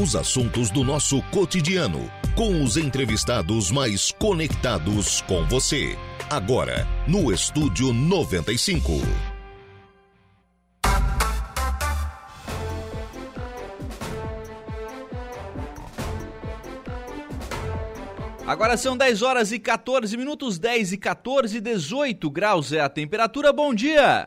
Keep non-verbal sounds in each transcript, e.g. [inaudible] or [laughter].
Os assuntos do nosso cotidiano, com os entrevistados mais conectados com você. Agora, no Estúdio 95. Agora são 10 horas e 14 minutos, 10 e 14, 18 graus é a temperatura. Bom dia!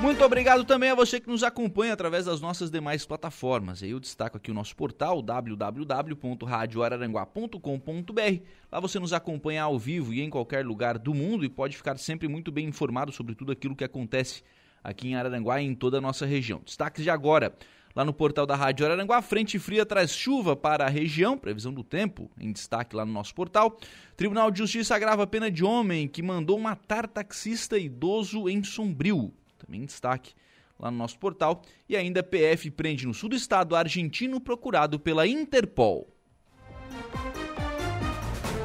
Muito obrigado também a você que nos acompanha através das nossas demais plataformas. Eu destaco aqui o nosso portal www.radioararanguá.com.br. Lá você nos acompanha ao vivo e em qualquer lugar do mundo e pode ficar sempre muito bem informado sobre tudo aquilo que acontece aqui em Araranguá e em toda a nossa região. Destaques de agora. Lá no portal da Rádio Araranguá, frente fria traz chuva para a região, previsão do tempo em destaque lá no nosso portal. Tribunal de Justiça agrava a pena de homem que mandou matar taxista idoso em Sombrio também em destaque lá no nosso portal. E ainda PF prende no sul do estado argentino procurado pela Interpol.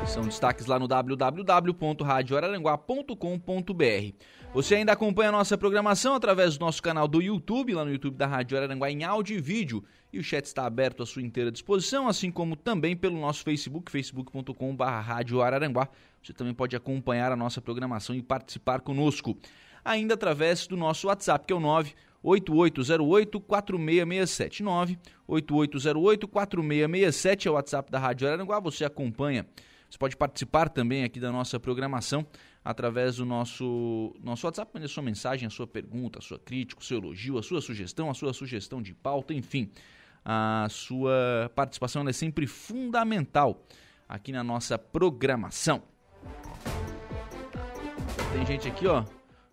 São destaques lá no www.radioararanguá.com.br. Você ainda acompanha a nossa programação através do nosso canal do YouTube, lá no YouTube da Rádio Araranguá em áudio e vídeo. E o chat está aberto à sua inteira disposição, assim como também pelo nosso Facebook, facebook.com.br. Você também pode acompanhar a nossa programação e participar conosco ainda através do nosso WhatsApp, que é o 98808-4667. 98808-4667 é o WhatsApp da Rádio Araranguá. Você acompanha, você pode participar também aqui da nossa programação através do nosso, nosso WhatsApp, mande a sua mensagem, a sua pergunta, a sua crítica, o seu elogio, a sua sugestão, a sua sugestão de pauta, enfim. A sua participação é sempre fundamental aqui na nossa programação. Tem gente aqui, ó,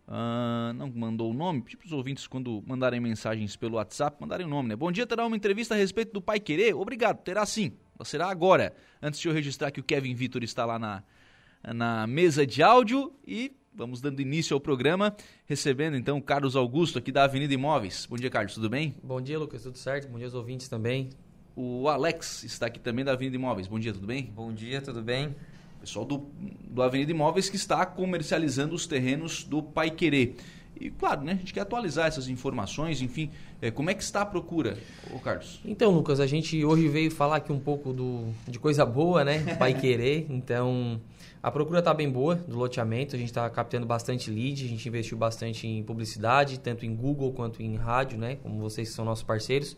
Uh, não mandou o nome, tipo os ouvintes quando mandarem mensagens pelo WhatsApp, mandarem o nome, né? Bom dia, terá uma entrevista a respeito do Pai Querer? Obrigado, terá sim. Será agora. Antes de eu registrar que o Kevin Vitor está lá na, na mesa de áudio e vamos dando início ao programa, recebendo então o Carlos Augusto aqui da Avenida Imóveis. Bom dia, Carlos, tudo bem? Bom dia, Lucas, tudo certo? Bom dia aos ouvintes também. O Alex está aqui também da Avenida Imóveis. Bom dia, tudo bem? Bom dia, tudo bem? Pessoal do, do Avenida Imóveis que está comercializando os terrenos do Pai Querer. E claro, né, a gente quer atualizar essas informações, enfim, é, como é que está a procura, ô Carlos? Então, Lucas, a gente hoje veio falar aqui um pouco do, de coisa boa, né, Pai [laughs] Querer, então a procura está bem boa do loteamento, a gente está captando bastante lead, a gente investiu bastante em publicidade, tanto em Google quanto em rádio, né, como vocês são nossos parceiros,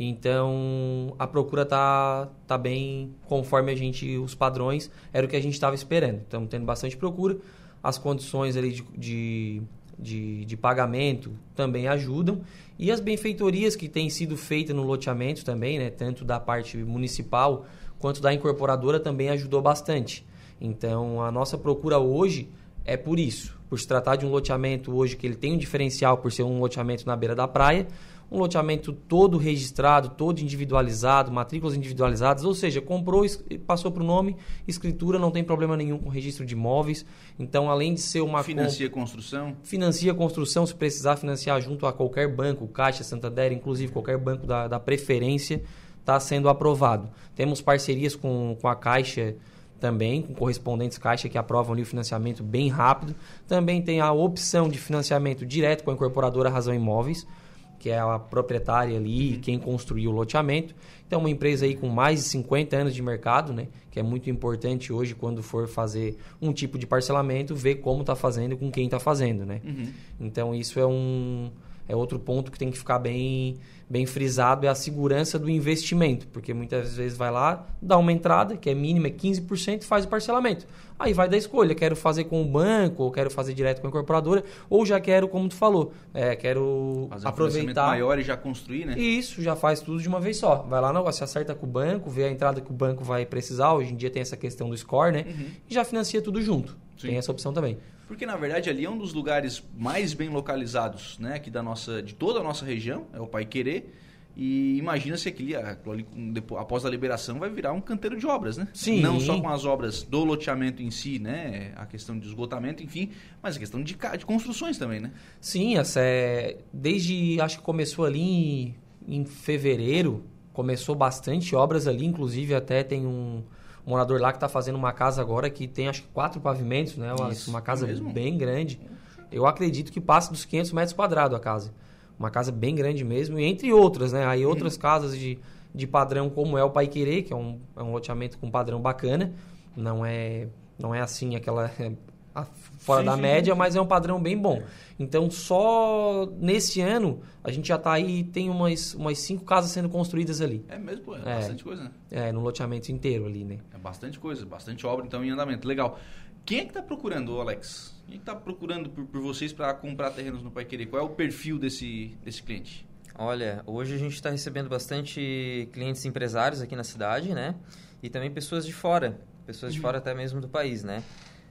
então a procura tá, tá bem conforme a gente os padrões era o que a gente estava esperando. Estamos tendo bastante procura, as condições ali de, de, de, de, pagamento também ajudam e as benfeitorias que têm sido feitas no loteamento também, né, tanto da parte municipal quanto da incorporadora também ajudou bastante. Então a nossa procura hoje é por isso, por se tratar de um loteamento hoje que ele tem um diferencial por ser um loteamento na beira da praia um loteamento todo registrado, todo individualizado, matrículas individualizadas, ou seja, comprou, passou para o nome, escritura, não tem problema nenhum com registro de imóveis. Então, além de ser uma... Financia comp... construção? Financia construção, se precisar financiar junto a qualquer banco, Caixa, Santander, inclusive qualquer banco da, da preferência, está sendo aprovado. Temos parcerias com, com a Caixa também, com correspondentes Caixa que aprovam ali o financiamento bem rápido. Também tem a opção de financiamento direto com a incorporadora Razão Imóveis, que é a proprietária ali, uhum. quem construiu o loteamento. Então, uma empresa aí com mais de 50 anos de mercado, né? Que é muito importante hoje, quando for fazer um tipo de parcelamento, ver como está fazendo com quem está fazendo, né? Uhum. Então, isso é um é outro ponto que tem que ficar bem, bem frisado, é a segurança do investimento, porque muitas vezes vai lá, dá uma entrada, que é mínima, é 15%, faz o parcelamento. Aí vai da escolha, quero fazer com o banco, ou quero fazer direto com a incorporadora, ou já quero, como tu falou, é, quero fazer aproveitar... Um maior e já construir, né? Isso, já faz tudo de uma vez só. Vai lá, não, se acerta com o banco, vê a entrada que o banco vai precisar, hoje em dia tem essa questão do score, né? Uhum. E já financia tudo junto. Sim. Tem essa opção também. Porque na verdade ali é um dos lugares mais bem localizados, né, aqui da nossa de toda a nossa região, é o Pai Querer. E imagina se aquele, após a liberação, vai virar um canteiro de obras, né? Sim. Não só com as obras do loteamento em si, né? A questão de esgotamento, enfim, mas a questão de, de construções também, né? Sim, essa é, desde, acho que começou ali em, em fevereiro, começou bastante obras ali, inclusive até tem um morador lá que está fazendo uma casa agora que tem acho que quatro pavimentos, né? Uma, Isso, uma casa mesmo? bem grande. Eu acredito que passe dos 500 metros quadrados a casa. Uma casa bem grande mesmo, e entre outras, né? Aí outras Uhum. casas de, de padrão como é o Pai Querer, que é um, é um loteamento com padrão bacana. Não é, não é assim aquela [laughs] a- fora Sim, da sim, média, sim. mas é um padrão bem bom. Então só nesse ano a gente já está aí, tem umas, umas cinco casas sendo construídas ali. É mesmo, pô, é, É. bastante coisa, né? É, no loteamento inteiro ali, né? É bastante coisa, bastante obra, então, em andamento. Legal. Quem é que tá procurando, Alex? Quem é que tá procurando por, por vocês para comprar terrenos no Pai Querer? Qual é o perfil desse, desse cliente? Olha, hoje a gente está recebendo bastante clientes empresários aqui na cidade, né? E também pessoas de fora, pessoas de fora até mesmo do país, né?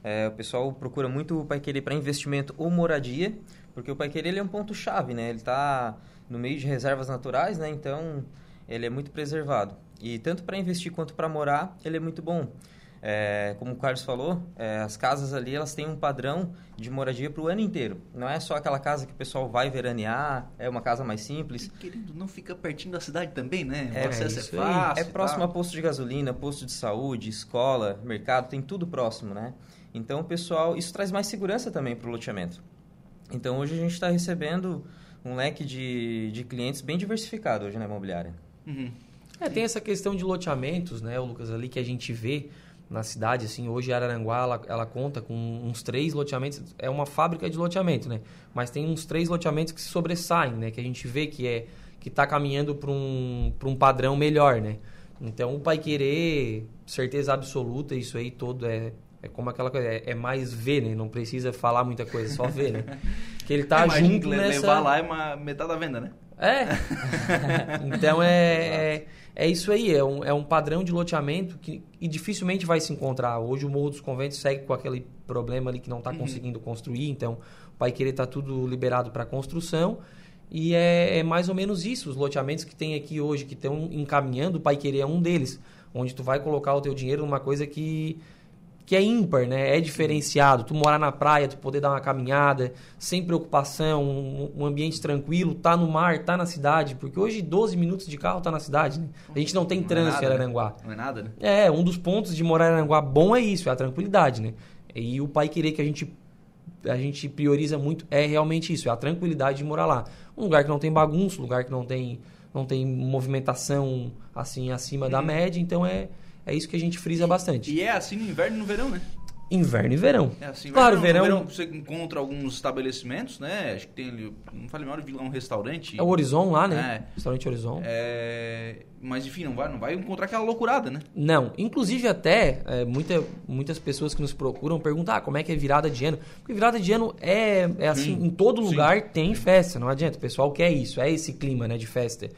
É, o pessoal procura muito o Pai Querer para investimento ou moradia, porque o Pai Querer ele é um ponto-chave, né? Ele está no meio de reservas naturais, né? Então, ele é muito preservado. E tanto para investir quanto para morar, ele é muito bom. É, como o Carlos falou, é, as casas ali elas têm um padrão de moradia para o ano inteiro. Não é só aquela casa que o pessoal vai veranear, é uma casa mais simples. Querendo, não fica pertinho da cidade também, né? É, o acesso é isso aí. fácil. É e próximo a posto de gasolina, posto de saúde, escola, mercado, tem tudo próximo, né? Então, o pessoal, isso traz mais segurança também para o loteamento. Então, hoje a gente está recebendo um leque de, de clientes bem diversificado hoje na imobiliária. Uhum. É, tem essa questão de loteamentos, né, o Lucas, ali que a gente vê na cidade, assim, hoje Araranguá, ela, ela conta com uns três loteamentos, é uma fábrica de loteamento, né, mas tem uns três loteamentos que se sobressaem, né, que a gente vê que é que está caminhando para um, pra um padrão melhor, né. Então, o Pai Querer, certeza absoluta, isso aí todo é, é como aquela coisa, é, é mais ver, né, não precisa falar muita coisa, só ver, né. [laughs] Que ele tá É, junto que le- nessa... levar lá é uma metade da venda, né? É. [laughs] então é, é, é isso aí, é um, é um padrão de loteamento que e dificilmente vai se encontrar. Hoje o Morro dos Conventos segue com aquele problema ali que não está conseguindo construir, então o Pai Querer está tudo liberado para construção. E é, é mais ou menos isso, os loteamentos que tem aqui hoje, que estão encaminhando, o Pai Querer é um deles, onde tu vai colocar o teu dinheiro numa coisa que que é ímpar, né? É diferenciado. Tu morar na praia, tu poder dar uma caminhada, sem preocupação, um, um ambiente tranquilo, tá no mar, tá na cidade, porque hoje 12 minutos de carro tá na cidade, né? A gente não tem Não é trânsito em nada, né? Não é nada, né? É, um dos pontos de morar em Aranguá bom é isso, é a tranquilidade, né? E o pai querer que a gente a gente prioriza muito é realmente isso, é a tranquilidade de morar lá. Um lugar que não tem bagunça, um lugar que não tem não tem movimentação assim acima da média, então é é isso que a gente frisa bastante. E é assim no inverno e no verão, né? Inverno e verão. É assim, Claro, no verão- verão você encontra alguns estabelecimentos, né? Acho que tem ali, não falei melhor, um restaurante. É o Horizon lá, né? É. Restaurante Horizon. É, mas enfim, não vai, não vai encontrar aquela loucurada, né? Não, inclusive até é, muita, muitas pessoas que nos procuram perguntam ah, como é que é virada de ano. Porque virada de ano é, é assim, Sim, em todo sim. lugar tem festa, não adianta. O pessoal quer isso, é esse clima né, de festa.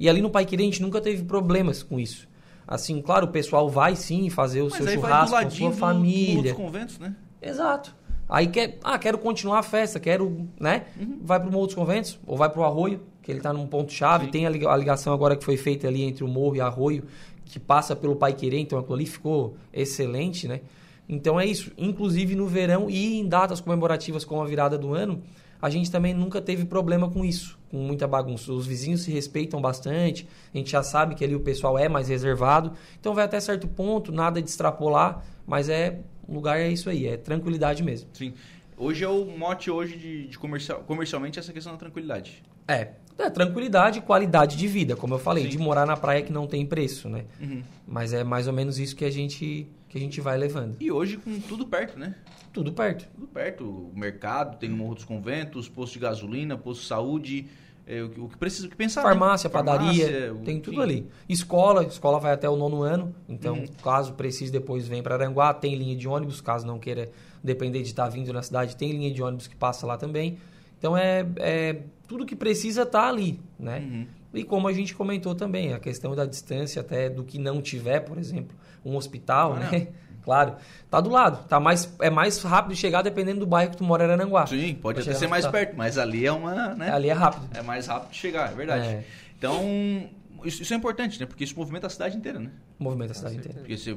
E ali no Pai Querer a gente nunca teve problemas com isso. Assim, claro, o pessoal vai sim fazer o Mas seu do churrasco com sua do- do família. outros conventos, né? Exato. Aí quer, ah, quero continuar a festa, quero, né? Uhum. Vai pro Morro dos Conventos, ou vai pro Arroio, que ele tá num ponto chave. Sim. Tem a liga- a ligação agora que foi feita ali entre o Morro e Arroio, que passa pelo Pai Querer, então aquilo ali ficou excelente, né? Então é isso. Inclusive no verão e em datas comemorativas como a virada do ano, a gente também nunca teve problema com isso, com muita bagunça. Os vizinhos se respeitam bastante, a gente já sabe que ali o pessoal é mais reservado, então vai até certo ponto, nada de extrapolar, mas é o lugar é isso aí, é tranquilidade mesmo. Sim. Hoje é o mote hoje de, de comercial, comercialmente essa questão da tranquilidade. É, é tranquilidade e qualidade de vida, como eu falei, Sim. de morar na praia que não tem preço, né? Uhum. Mas é mais ou menos isso que a gente que a gente vai levando. E hoje com tudo perto, né? Tudo perto. Tudo perto. O mercado, tem o Morro dos Conventos, posto de gasolina, posto de saúde, é, o, que- o que precisa, o que pensar. né? Farmácia, padaria, Farmácia, o- tem tudo enfim. ali. Escola, escola vai até o nono ano, então Uhum. caso precise depois vem para Aranguá, tem linha de ônibus, caso não queira depender de estar vindo na cidade, tem linha de ônibus que passa lá também. Então é, é tudo que precisa tá ali, né? Uhum. E como a gente comentou também, a questão da distância até do que não tiver, por exemplo, um hospital, Ah, né? Claro, tá do lado, tá mais é mais rápido de chegar dependendo do bairro que tu mora em Aranguá. Sim, pode até ser mais hospital. perto, mas ali é uma, né? Ali é rápido. É mais rápido de chegar, é verdade. É. Então, isso, isso, é importante, né? Porque isso movimenta a cidade inteira, né? Movimenta a cidade inteira. Porque você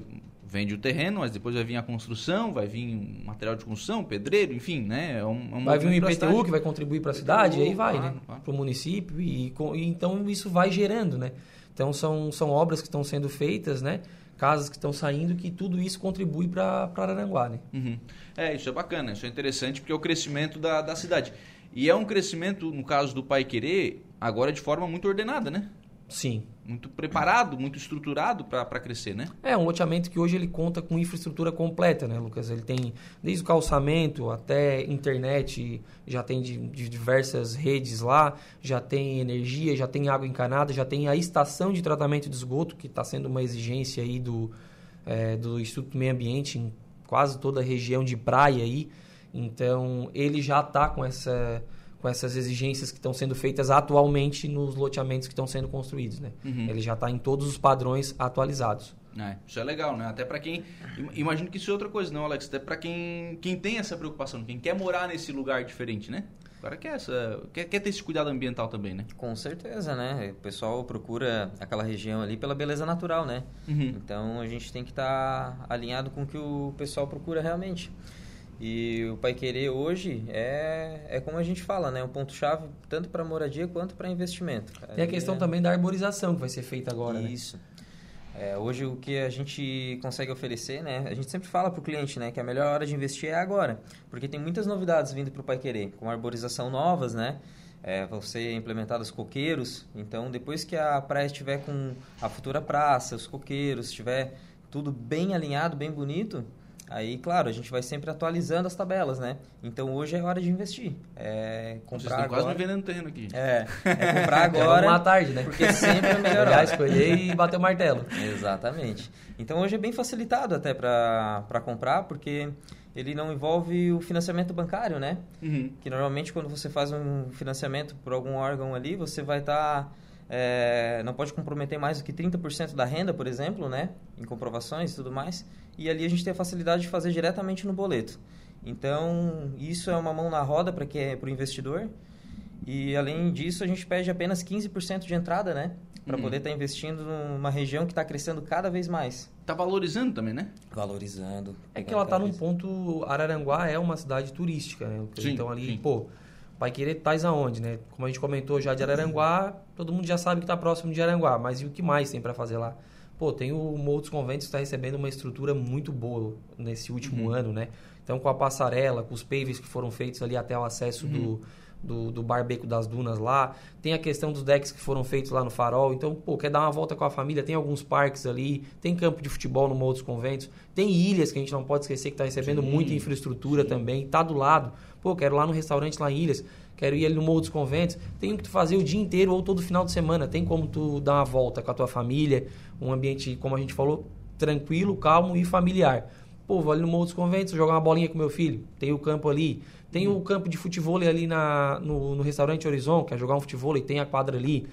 vende o terreno, mas depois vai vir a construção, vai vir um material de construção, pedreiro, enfim, né? É um, é um vai vir um IPTU que vai contribuir para a cidade, e aí vai, claro, né? Claro. Para o município, e, e, então isso vai gerando, né? Então são, são obras que estão sendo feitas, né? Casas que estão saindo, que tudo isso contribui para Araranguá, né? Uhum. É, isso é bacana, isso é interessante, porque é o crescimento da, da cidade. E é um crescimento, no caso do Pai Querer, agora de forma muito ordenada, né? Sim. Muito preparado, muito estruturado para crescer, né? É, um loteamento que hoje ele conta com infraestrutura completa, né, Lucas? Ele tem desde o calçamento até internet, já tem de, de diversas redes lá, já tem energia, já tem água encanada, já tem a estação de tratamento de esgoto, que está sendo uma exigência aí do, é, do Instituto Meio Ambiente em quase toda a região de praia aí. Então, ele já está com essa com essas exigências que estão sendo feitas atualmente nos loteamentos que estão sendo construídos, né? Uhum. Ele já está em todos os padrões atualizados. É, isso é legal, né? Até para quem. Imagino que isso é outra coisa, não, Alex? Até para quem, quem tem essa preocupação, quem quer morar nesse lugar diferente, né? O cara quer, essa, quer, quer ter esse cuidado ambiental também, né? Com certeza, né? O pessoal procura aquela região ali pela beleza natural, né? Uhum. Então a gente tem que estar tá alinhado com o que o pessoal procura realmente. E o Pai Querer hoje é, é como a gente fala, né? Um ponto-chave tanto para moradia quanto para investimento. Tem a questão é... também da arborização que vai ser feita agora, né? Isso. Né? É, hoje o que a gente consegue oferecer, né? A gente sempre fala para o cliente, né? Que a melhor hora de investir é agora. Porque tem muitas novidades vindo para o Pai Querer. Com arborização novas, né? É, vão ser implementados coqueiros. Então, depois que a praia estiver com a futura praça, os coqueiros, estiver tudo bem alinhado, bem bonito Aí, claro, a gente vai sempre atualizando as tabelas, né? Então hoje é hora de investir. É comprar Vocês agora. quase me vendendo aqui. É, é comprar [laughs] agora. uma tarde, né? Porque sempre é melhor. Já escolher e bater o martelo. Exatamente. Então hoje é bem facilitado até para comprar, porque ele não envolve o financiamento bancário, né? Uhum. Que normalmente quando você faz um financiamento por algum órgão ali, você vai estar. Tá, é, não pode comprometer mais do que 30% da renda, por exemplo, né? Em comprovações e tudo mais e ali a gente tem a facilidade de fazer diretamente no boleto. Então, isso é uma mão na roda para que é para o investidor. E além disso, a gente pede apenas 15% de entrada, né? Para uhum. poder estar tá investindo numa região que está crescendo cada vez mais. Está valorizando também, né? Valorizando. É que ela está num ponto. Araranguá é uma cidade turística, né? Sim, então ali, sim. pô, vai querer tais aonde, né? Como a gente comentou já de Araranguá, todo mundo já sabe que está próximo de Araranguá, mas e o que mais tem para fazer lá? Pô, tem o dos Conventos que está recebendo uma estrutura muito boa nesse último uhum. ano, né? Então, com a passarela, com os paves que foram feitos ali até o acesso uhum. do, do, do Barbeco das Dunas lá. Tem a questão dos decks que foram feitos lá no Farol. Então, pô, quer dar uma volta com a família? Tem alguns parques ali. Tem campo de futebol no Morro dos Conventos. Tem ilhas que a gente não pode esquecer que está recebendo sim, muita infraestrutura sim. também. Tá do lado. Pô, quero lá no restaurante lá em Ilhas quero ir ali no Morro dos Conventos. Tem que tu fazer o dia inteiro ou todo final de semana. Tem como tu dar uma volta com a tua família, um ambiente, como a gente falou, tranquilo, calmo e familiar. Pô, vou ali no Morro dos Conventos, jogar uma bolinha com meu filho. Tem o campo ali. Tem o campo de futebol ali na, no, no restaurante Horizon, quer jogar um futebol e tem a quadra ali.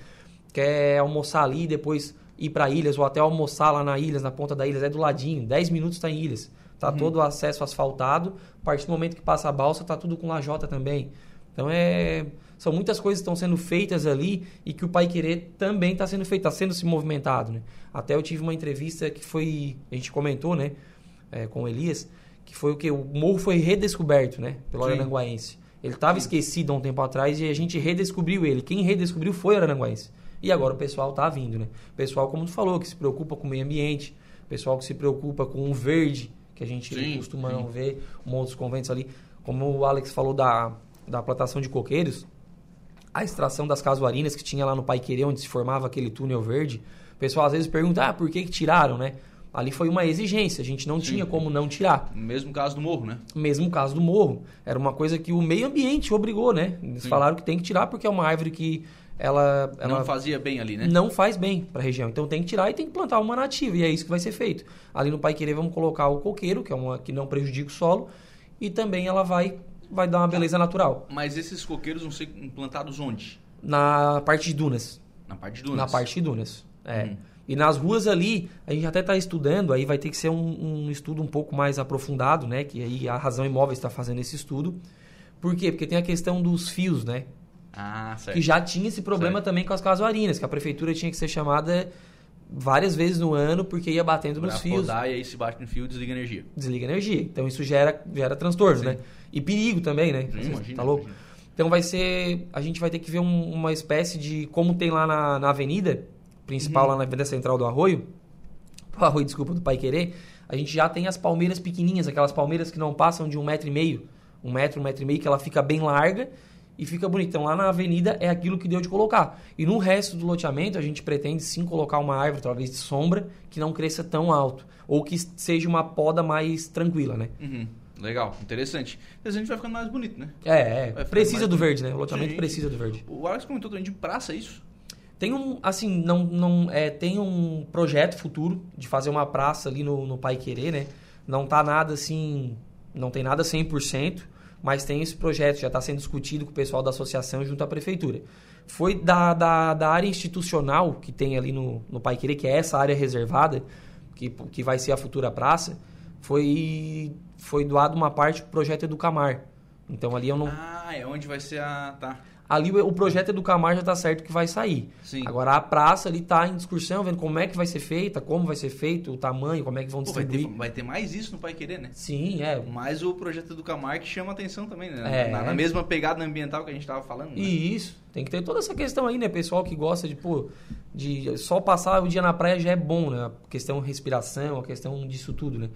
Quer almoçar ali depois ir para Ilhas ou até almoçar lá na Ilhas, na ponta da Ilhas, é do ladinho. 10 minutos está em Ilhas. Tá uhum. todo o acesso asfaltado. A partir do momento que passa a balsa, tá tudo com lajota também. Então é são muitas coisas que estão sendo feitas ali e que o Pai Querer também está sendo feito, está sendo se movimentado. Né? Até eu tive uma entrevista que foi, a gente comentou, né, é, com o Elias, que foi o que o morro foi redescoberto, né, pelo Sim. Aranguaense. Ele estava esquecido há um tempo atrás e a gente redescobriu ele. Quem redescobriu foi o Aranguaense. E agora o pessoal está vindo, né? O pessoal, como tu falou, que se preocupa com o meio ambiente, o pessoal que se preocupa com o verde, que a gente sim, costuma sim. não ver, um outros conventos ali. Como o Alex falou da da plantação de coqueiros, a extração das casuarinas que tinha lá no Paiquerê, onde se formava aquele túnel verde, o pessoal às vezes pergunta, ah, por que, que tiraram, né? Ali foi uma exigência, a gente não Sim. tinha como não tirar. Mesmo caso do morro, né? Mesmo caso do morro. Era uma coisa que o meio ambiente obrigou, né? Eles Sim. falaram que tem que tirar porque é uma árvore que ela, ela não fazia bem ali, né? Não faz bem para a região. Então tem que tirar e tem que plantar uma nativa e é isso que vai ser feito. Ali no Paiquerê vamos colocar o coqueiro, que é uma que não prejudica o solo, e também ela vai vai dar uma beleza natural. Mas esses coqueiros vão ser implantados onde? Na parte de dunas. Na parte de dunas? Na parte de dunas, é. Hum. E nas ruas ali, a gente até está estudando, aí vai ter que ser um, um, estudo um pouco mais aprofundado, né? Que aí a Razão Imóvel está fazendo esse estudo. Por quê? Porque tem a questão dos fios, né? Ah, certo. Que já tinha esse problema Certo. também com as casuarinas, que a prefeitura tinha que ser chamada várias vezes no ano porque ia batendo Pra nos fios, podar e aí se bate no fio desliga energia. desliga energia. Então isso gera, gera transtorno, Sim. né? E perigo também, né? Imagina, tá louco? imagina. Então vai ser. A gente vai ter que ver um- uma espécie de. Como tem lá na, na avenida principal, Uhum. lá na Avenida Central do Arroio. [laughs] O Arroio, desculpa, do Pai Querer. A gente já tem as palmeiras pequenininhas, aquelas palmeiras que não passam de um metro e meio. Um metro, um metro e meio, que ela fica bem larga e fica bonita. Então lá na avenida é aquilo que deu de colocar. E no resto do loteamento a gente pretende sim colocar uma árvore, talvez de sombra, que não cresça tão alto. Ou que seja uma poda mais tranquila, né? Uhum. Legal, interessante. A gente vai ficando mais bonito, né? É, é. Precisa do bonito. verde, né? O loteamento Sim. precisa do verde. O Alex comentou também de praça, é isso? Tem um, assim, não, não, é, tem um projeto futuro de fazer uma praça ali no, no Pai Querer, né? Não tá nada assim, não tem nada 100%, mas tem esse projeto, já está sendo discutido com o pessoal da associação junto à prefeitura. Foi da, da, da área institucional que tem ali no, no Pai Querer, que é essa área reservada, que, que vai ser a futura praça, foi, foi doado uma parte pro projeto Educamar. Então ali eu não, Ah, é onde vai ser a. Tá. Ali o projeto Educamar já está certo que vai sair. Sim. Agora a praça ali está em discussão, vendo como é que vai ser feita, como vai ser feito, o tamanho, como é que vão Pô, vai, ter, distribuir. vai ter mais isso no Pai Querer, né? Sim, é. Mais o projeto do Camar que chama atenção também, né? É. Na, na mesma pegada ambiental que a gente tava falando. Né? E isso. Tem que ter toda essa questão aí, né? Pessoal que gosta de, pô, de só passar o dia na praia já é bom, né? A questão respiração, a questão disso tudo, né?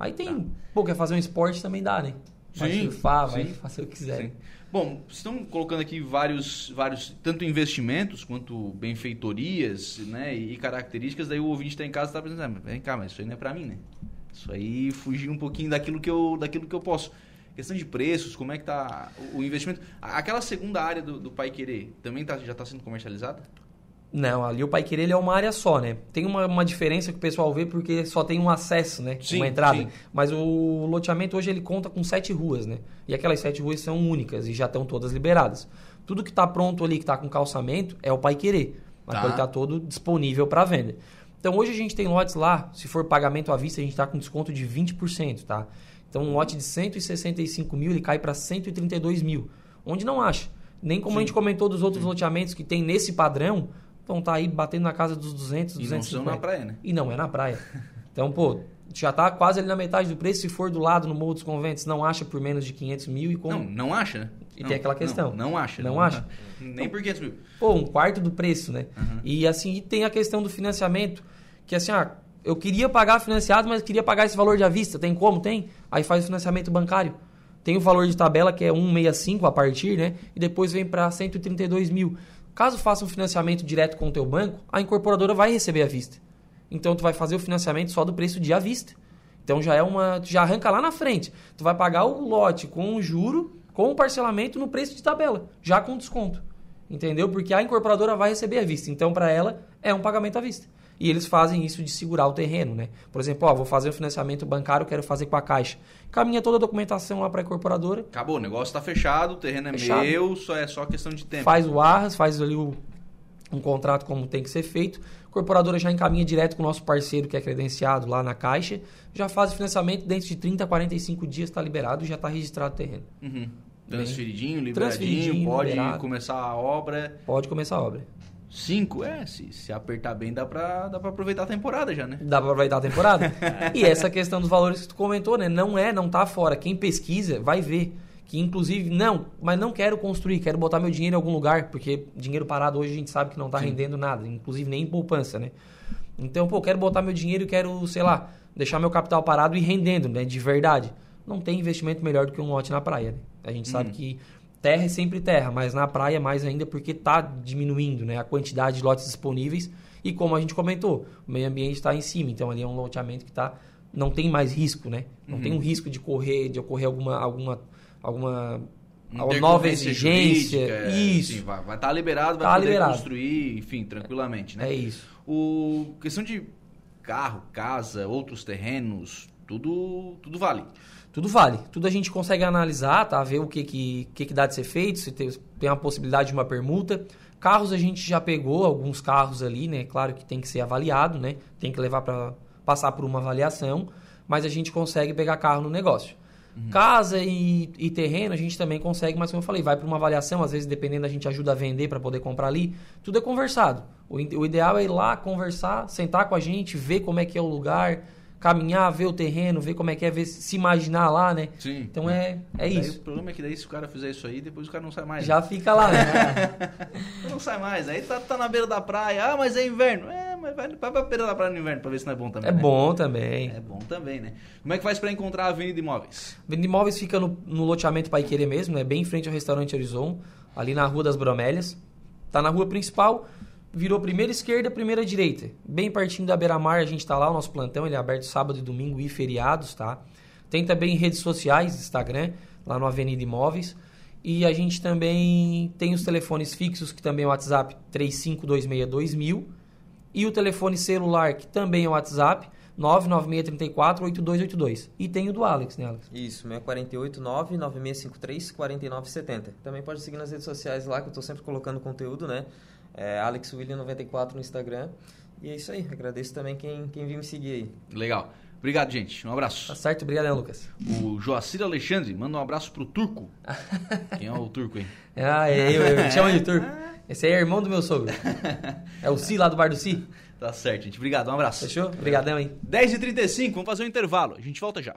Aí tem, pô, quer fazer um esporte também dá, né? Vai Sim, surfar, vai sim. fazer o que quiser. Sim. Bom, vocês estão colocando aqui vários, vários, tanto investimentos quanto benfeitorias, né, e características, daí o ouvinte está em casa e está pensando, ah, vem cá, mas isso aí não é para mim, né? Isso aí fugir um pouquinho daquilo que eu, daquilo que eu posso. Questão de preços, como é que tá o investimento? Aquela segunda área do, do Pai Querer também tá, já está sendo comercializada? Não, ali o Pai Querer ele é uma área só, né? Tem uma, uma diferença que o pessoal vê porque só tem um acesso, né? Sim, uma entrada. sim. Mas o loteamento hoje ele conta com sete ruas, né? E aquelas sete ruas são únicas e já estão todas liberadas. Tudo que está pronto ali, que está com calçamento, é o Pai Querer. Mas Tá. está todo disponível para venda. Então hoje a gente tem lotes lá, se for pagamento à vista, a gente está com desconto de 20%, tá? Então um lote de 165 mil ele cai para 132 mil. Onde não acha. Nem como a Sim. gente comentou dos outros loteamentos que tem nesse padrão, vão estar aí batendo na casa dos 200, E não 250. são na praia, né? E não é na praia. Então, pô, já tá quase ali na metade do preço. Se for do lado no Morro dos Conventos, não acha por menos de 500 mil. E com, Não, não acha, né? E Não, tem aquela não, questão. Não, acha. Não acha. Nem por 500 mil. pô, um quarto do preço, né? Uhum. E assim, e tem a questão do financiamento, que assim, ah, eu queria pagar financiado, mas queria pagar esse valor de à vista. Tem como? Tem. Aí faz o financiamento bancário. Tem o valor de tabela que é 165 a partir, né? E depois vem para 132 mil. Caso faça um financiamento direto com o teu banco, a incorporadora vai receber à vista. Então tu vai fazer o financiamento só do preço de à vista. Então já é uma, tu já arranca lá na frente. Tu vai pagar o lote com o juro, com o parcelamento no preço de tabela, já com desconto. Entendeu? Porque a incorporadora vai receber à vista. Então para ela é um pagamento à vista. E eles fazem isso de segurar o terreno, né? Por exemplo, ó, vou fazer o financiamento bancário, quero fazer com a Caixa. Caminha toda a documentação lá para a incorporadora, Acabou, o negócio tá fechado, o terreno é Fechado. meu, só é só questão de tempo. faz o arras, faz ali o, um contrato como tem que ser feito. A incorporadora já encaminha direto com o nosso parceiro que é credenciado lá na Caixa, já faz o financiamento, dentro de 30 a 45 dias está liberado e já está registrado o terreno. Uhum. Transferidinho, liberadinho, Transferidinho, pode liberado. começar a obra. Pode começar a obra. Cinco, é, se, se apertar bem dá pra, dá pra aproveitar a temporada já, né? Dá para aproveitar a temporada? [laughs] e essa questão dos valores que tu comentou, né? Não é, não tá fora. Quem pesquisa vai ver. Que inclusive, não, mas não quero construir, quero botar meu dinheiro em algum lugar, porque dinheiro parado hoje a gente sabe que não tá Sim. rendendo nada, inclusive nem em poupança, né? Então, pô, quero botar meu dinheiro e quero, sei lá, deixar meu capital parado e rendendo, né? De verdade. Não tem investimento melhor do que um lote na praia, né? A gente sabe Uhum. que terra é sempre terra, mas na praia mais ainda porque tá diminuindo, né? A quantidade de lotes disponíveis e como a gente comentou, o meio ambiente está em cima, então ali é um loteamento que tá não tem mais risco, né? Não Uhum. tem um risco de correr, de ocorrer alguma alguma alguma Uma alguma nova exigência. jurídica, é, Isso. sim, vai estar liberado, vai Tá poder liberado. construir, enfim, tranquilamente, né? É isso. O questão de carro, casa, outros terrenos, tudo, tudo vale. Tudo vale. Tudo a gente consegue analisar, tá? Ver o que que, que, que dá de ser feito, se tem, tem a possibilidade de uma permuta. Carros a gente já pegou, alguns carros ali, né? Claro que tem que ser avaliado, né? Tem que levar para passar por uma avaliação, mas a gente consegue pegar carro no negócio. Uhum. Casa e, e, terreno a gente também consegue, mas como eu falei, vai para uma avaliação, às vezes dependendo a gente ajuda a vender para poder comprar ali. Tudo é conversado. O, o ideal é ir lá conversar, sentar com a gente, ver como é que é o lugar, caminhar, ver o terreno, ver como é que é, ver, se imaginar lá, né? Sim. Então é, é isso. o problema é que daí se o cara fizer isso aí, depois o cara não sai mais. Já né? fica lá, né? [laughs] não sai mais. Aí tá, tá na beira da praia, ah, mas é inverno. É, mas vai, vai pra beira da praia no inverno pra ver se não é bom também. É né? bom também. É bom também, né? Como é que faz para encontrar a Avenida Imóveis? A Avenida Imóveis fica no, no loteamento Pai Querer mesmo, né? Bem em frente ao restaurante Horizon, ali na Rua das Bromélias. Tá na rua principal virou primeira esquerda, primeira direita. Bem pertinho da Beira-Mar, a gente está lá, o nosso plantão, ele é aberto sábado e domingo e feriados, tá? Tem também redes sociais, Instagram, lá no Avenida Imóveis. E a gente também tem os telefones fixos, que também é o WhatsApp 35262000. E o telefone celular, que também é o WhatsApp, 996348282. E tem o do Alex, né, Alex? Isso, 648-99653-4970. Também pode seguir nas redes sociais lá, que eu estou sempre colocando conteúdo, né? É, AlexWilliam94 no Instagram. E é isso aí. Agradeço também quem, quem viu me seguir aí. Legal. Obrigado, gente. Um abraço. Tá certo, obrigado, Lucas. O Joacir Alexandre manda um abraço pro Turco. [laughs] Quem é o Turco, hein? Ah, é eu, eu me chamo de Turco. [laughs] Esse aí é irmão do meu sogro. É o Si lá do Bar do Si. Tá certo, gente. Obrigado, um abraço. Fechou? Obrigadão, hein? 10h35, vamos fazer um intervalo. A gente volta já.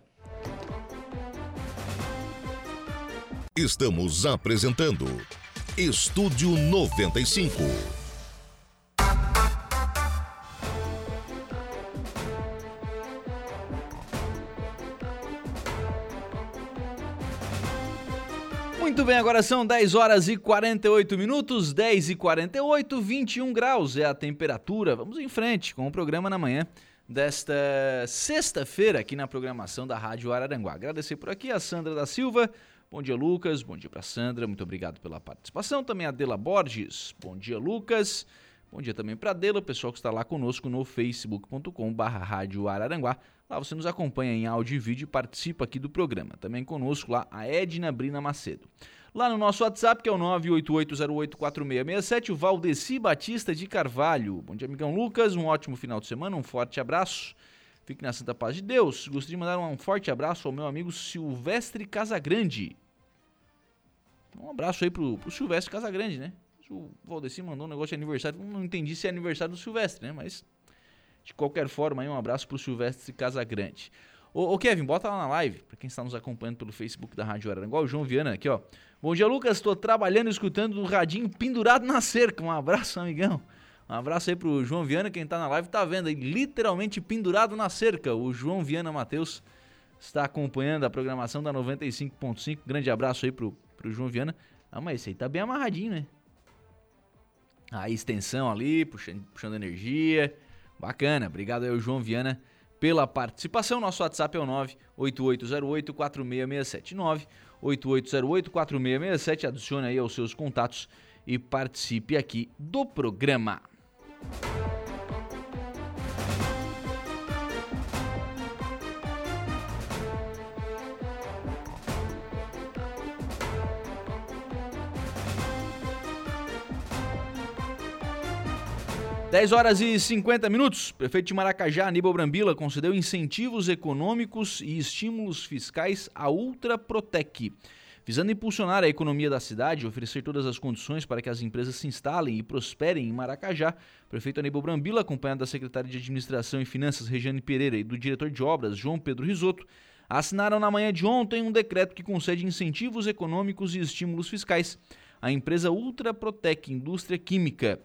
Estamos apresentando Estúdio 95. Muito bem, agora são 10 horas e 48 minutos, 10 e 48, 21 graus é a temperatura. Vamos em frente com o programa na manhã desta sexta-feira aqui na programação da Rádio Araranguá. Agradecer por aqui a Sandra da Silva, Bom dia, Lucas. Bom dia para Sandra. Muito obrigado pela participação. Também a Dela Borges. Bom dia, Lucas. Bom dia também para Dela, o pessoal que está lá conosco no facebook.com.br Rádio Araranguá. Lá você nos acompanha em áudio e vídeo e participa aqui do programa. Também conosco lá a Edna Brina Macedo. Lá no nosso WhatsApp, que é o 988084667, o Valdeci Batista de Carvalho. Bom dia, amigão Lucas. Um ótimo final de semana, um forte abraço. Fique na santa paz de Deus. Gostaria de mandar um forte abraço ao meu amigo Silvestre Casagrande. Um abraço aí pro, pro Silvestre Casagrande, né? O Valdeci mandou um negócio de aniversário. Não entendi se é aniversário do Silvestre, né? Mas, de qualquer forma, aí um abraço pro Silvestre Casagrande. Ô, ô Kevin, bota lá na live, pra quem está nos acompanhando pelo Facebook da Rádio Araranguá, o João Viana aqui, ó. Bom dia, Lucas. Estou trabalhando escutando o radinho pendurado na cerca. Um abraço, amigão. Um abraço aí pro João Viana, quem tá na live tá vendo aí, literalmente pendurado na cerca. O João Viana Matheus está acompanhando a programação da 95.5. Grande abraço aí pro, pro João Viana. Ah, mas esse aí tá bem amarradinho, né? A extensão ali, puxando, puxando energia. Bacana. Obrigado aí ao João Viana pela participação. Nosso WhatsApp é o 98808-4667. 98808-4667. Adicione aí aos seus contatos e participe aqui do programa. 10 horas e 50 minutos. Prefeito de Maracajá, Aníbal Brambila, concedeu incentivos econômicos e estímulos fiscais à Ultra Protec. Visando impulsionar a economia da cidade e oferecer todas as condições para que as empresas se instalem e prosperem em Maracajá, o prefeito Aníbal Brambila, acompanhado da secretária de Administração e Finanças, Regiane Pereira, e do diretor de obras, João Pedro Risotto, assinaram na manhã de ontem um decreto que concede incentivos econômicos e estímulos fiscais à empresa Ultraprotec Indústria Química.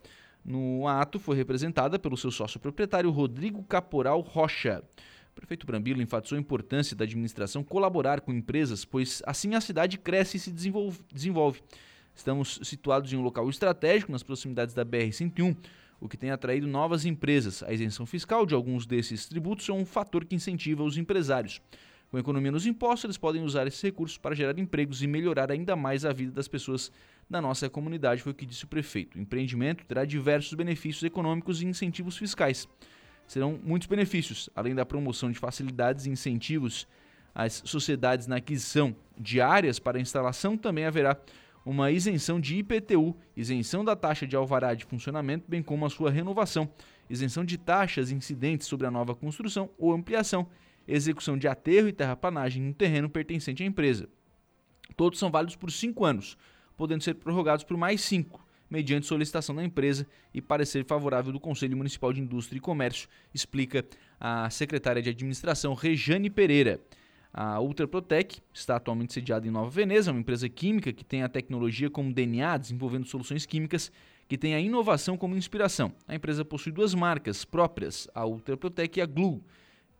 No ato foi representada pelo seu sócio proprietário Rodrigo Caporal Rocha. O prefeito Brambila enfatizou a importância da administração colaborar com empresas, pois assim a cidade cresce e se desenvolve. Estamos situados em um local estratégico nas proximidades da BR-101, o que tem atraído novas empresas. A isenção fiscal de alguns desses tributos é um fator que incentiva os empresários. Com economia nos impostos, eles podem usar esses recursos para gerar empregos e melhorar ainda mais a vida das pessoas da nossa comunidade, foi o que disse o prefeito. O empreendimento terá diversos benefícios econômicos e incentivos fiscais serão muitos benefícios, além da promoção de facilidades e incentivos às sociedades na aquisição de áreas para instalação, também haverá uma isenção de IPTU, isenção da taxa de alvará de funcionamento, bem como a sua renovação, isenção de taxas incidentes sobre a nova construção ou ampliação, execução de aterro e terraplanagem no terreno pertencente à empresa. Todos são válidos por cinco anos, podendo ser prorrogados por mais cinco, mediante solicitação da empresa e parecer favorável do Conselho Municipal de Indústria e Comércio, explica a secretária de Administração Rejane Pereira. A Ultraprotec está atualmente sediada em Nova Veneza, uma empresa química que tem a tecnologia como DNA, desenvolvendo soluções químicas que tem a inovação como inspiração. A empresa possui duas marcas próprias, a Ultraprotec e a Glue,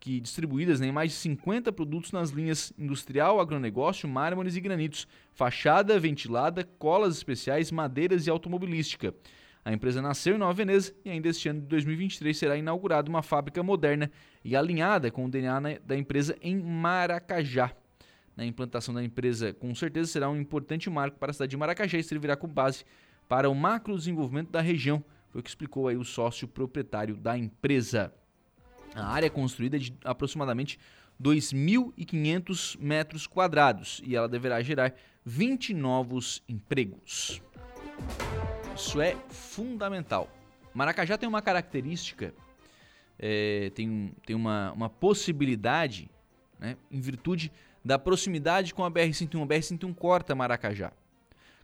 que distribuídas em mais de 50 produtos nas linhas industrial, agronegócio, mármores e granitos, fachada, ventilada, colas especiais, madeiras e automobilística. A empresa nasceu em Nova Veneza e ainda este ano de 2023 será inaugurada uma fábrica moderna e alinhada com o DNA da empresa em Maracajá. A implantação da empresa com certeza será um importante marco para a cidade de Maracajá e servirá como base para o macro desenvolvimento da região, foi o que explicou aí o sócio proprietário da empresa. A área construída é de aproximadamente 2.500 metros quadrados e ela deverá gerar 20 novos empregos. Isso é fundamental. Maracajá tem uma característica, é, tem, tem uma, uma possibilidade, né, em virtude da proximidade com a BR-101. A BR-101 corta Maracajá.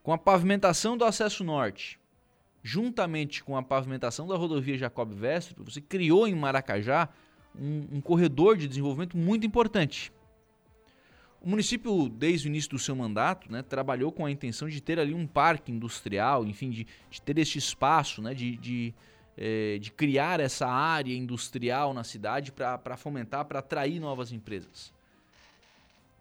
Com a pavimentação do acesso norte, juntamente com a pavimentação da rodovia Jacob Vestre, você criou em Maracajá um, um corredor de desenvolvimento muito importante. O município, desde o início do seu mandato, né, trabalhou com a intenção de ter ali um parque industrial, enfim, de, de ter este espaço, né, de, de, é, de, criar essa área industrial na cidade para fomentar, para atrair novas empresas.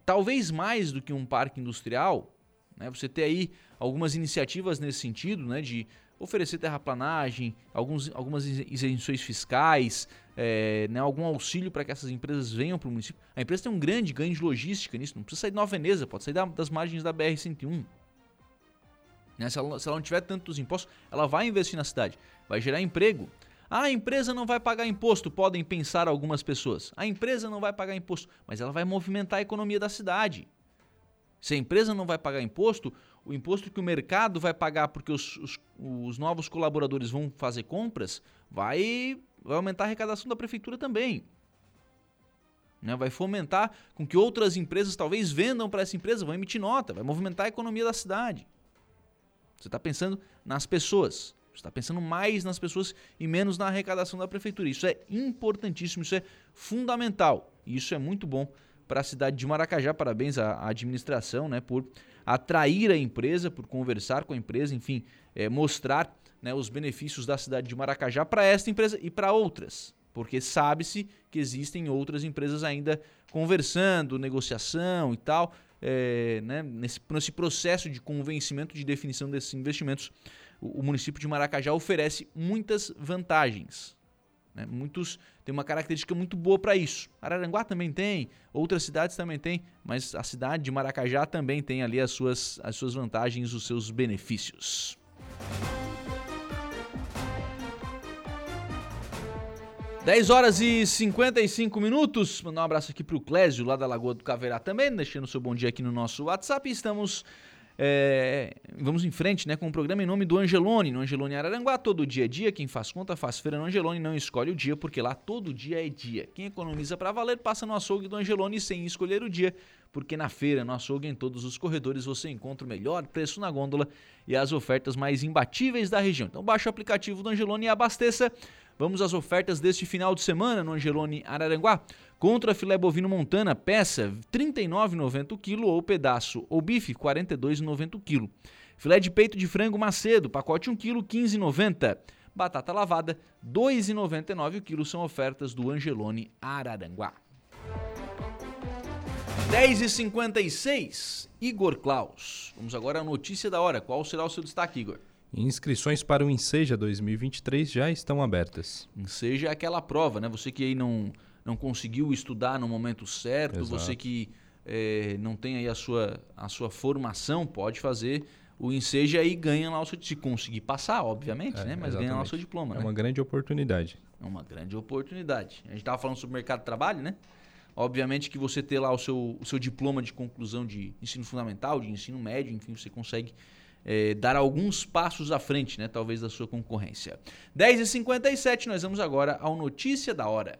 Talvez mais do que um parque industrial, né, você ter aí algumas iniciativas nesse sentido, né, de oferecer terraplanagem, alguns, algumas isenções fiscais, é, né, algum auxílio para que essas empresas venham para o município. A empresa tem um grande ganho de logística nisso, não precisa sair de Nova Veneza, pode sair da, das margens da BR-101. Né, se, ela, se ela não tiver tantos impostos, ela vai investir na cidade, vai gerar emprego. Ah, a empresa não vai pagar imposto, podem pensar algumas pessoas. A empresa não vai pagar imposto, mas ela vai movimentar a economia da cidade. Se a empresa não vai pagar imposto, o imposto que o mercado vai pagar porque os, os, os novos colaboradores vão fazer compras vai vai aumentar a arrecadação da prefeitura também. Né? Vai fomentar com que outras empresas talvez vendam para essa empresa, vão emitir nota, vai movimentar a economia da cidade. Você está pensando nas pessoas. Você está pensando mais nas pessoas e menos na arrecadação da prefeitura. Isso é importantíssimo, isso é fundamental. E isso é muito bom para a cidade de Maracajá. Parabéns à administração né, por atrair a empresa, por conversar com a empresa, enfim, é, mostrar né, os benefícios da cidade de Maracajá para esta empresa e para outras, porque sabe-se que existem outras empresas ainda conversando, negociação e tal. É, né, nesse, nesse processo de convencimento de definição desses investimentos, o, o município de Maracajá oferece muitas vantagens. Né? Muitos têm uma característica muito boa para isso. Araranguá também tem, outras cidades também têm, mas a cidade de Maracajá também tem ali as suas, as suas vantagens, os seus benefícios. 10 horas e 55 minutos. Mandar um abraço aqui para o Clésio, lá da Lagoa do Caverá também, deixando seu bom dia aqui no nosso WhatsApp. Estamos. É, vamos em frente né, com o programa em nome do Angelone, no Angelone Araranguá, todo dia é dia. Quem faz conta faz feira no Angelone, não escolhe o dia, porque lá todo dia é dia. Quem economiza para valer passa no açougue do Angelone sem escolher o dia, porque na feira, no açougue, em todos os corredores, você encontra o melhor preço na gôndola e as ofertas mais imbatíveis da região. Então baixe o aplicativo do Angelone e abasteça. Vamos às ofertas deste final de semana no Angelone Araranguá. Contra filé bovino montana, peça R$ 39,90 o quilo ou pedaço ou bife R$ 42,90 o quilo. Filé de peito de frango macedo, pacote 1 kg, R$ 15,90. Batata lavada, R$ 2,99 o quilo são ofertas do Angelone Araranguá. 10h56, Igor Klaus. Vamos agora à notícia da hora. Qual será o seu destaque, Igor? Inscrições para o Enseja 2023 já estão abertas. Enseja é aquela prova, né? Você que aí não, não conseguiu estudar no momento certo, Exato. você que é, não tem aí a sua, a sua formação, pode fazer o Enseja e ganha lá o seu... Se conseguir passar, obviamente, é, né? Mas exatamente. ganha lá o seu diploma, É né? uma grande oportunidade. É uma grande oportunidade. A gente estava falando sobre o mercado de trabalho, né? Obviamente que você ter lá o seu, o seu diploma de conclusão de ensino fundamental, de ensino médio, enfim, você consegue é, dar alguns passos à frente, né, talvez, da sua concorrência. 10h57, nós vamos agora ao Notícia da Hora.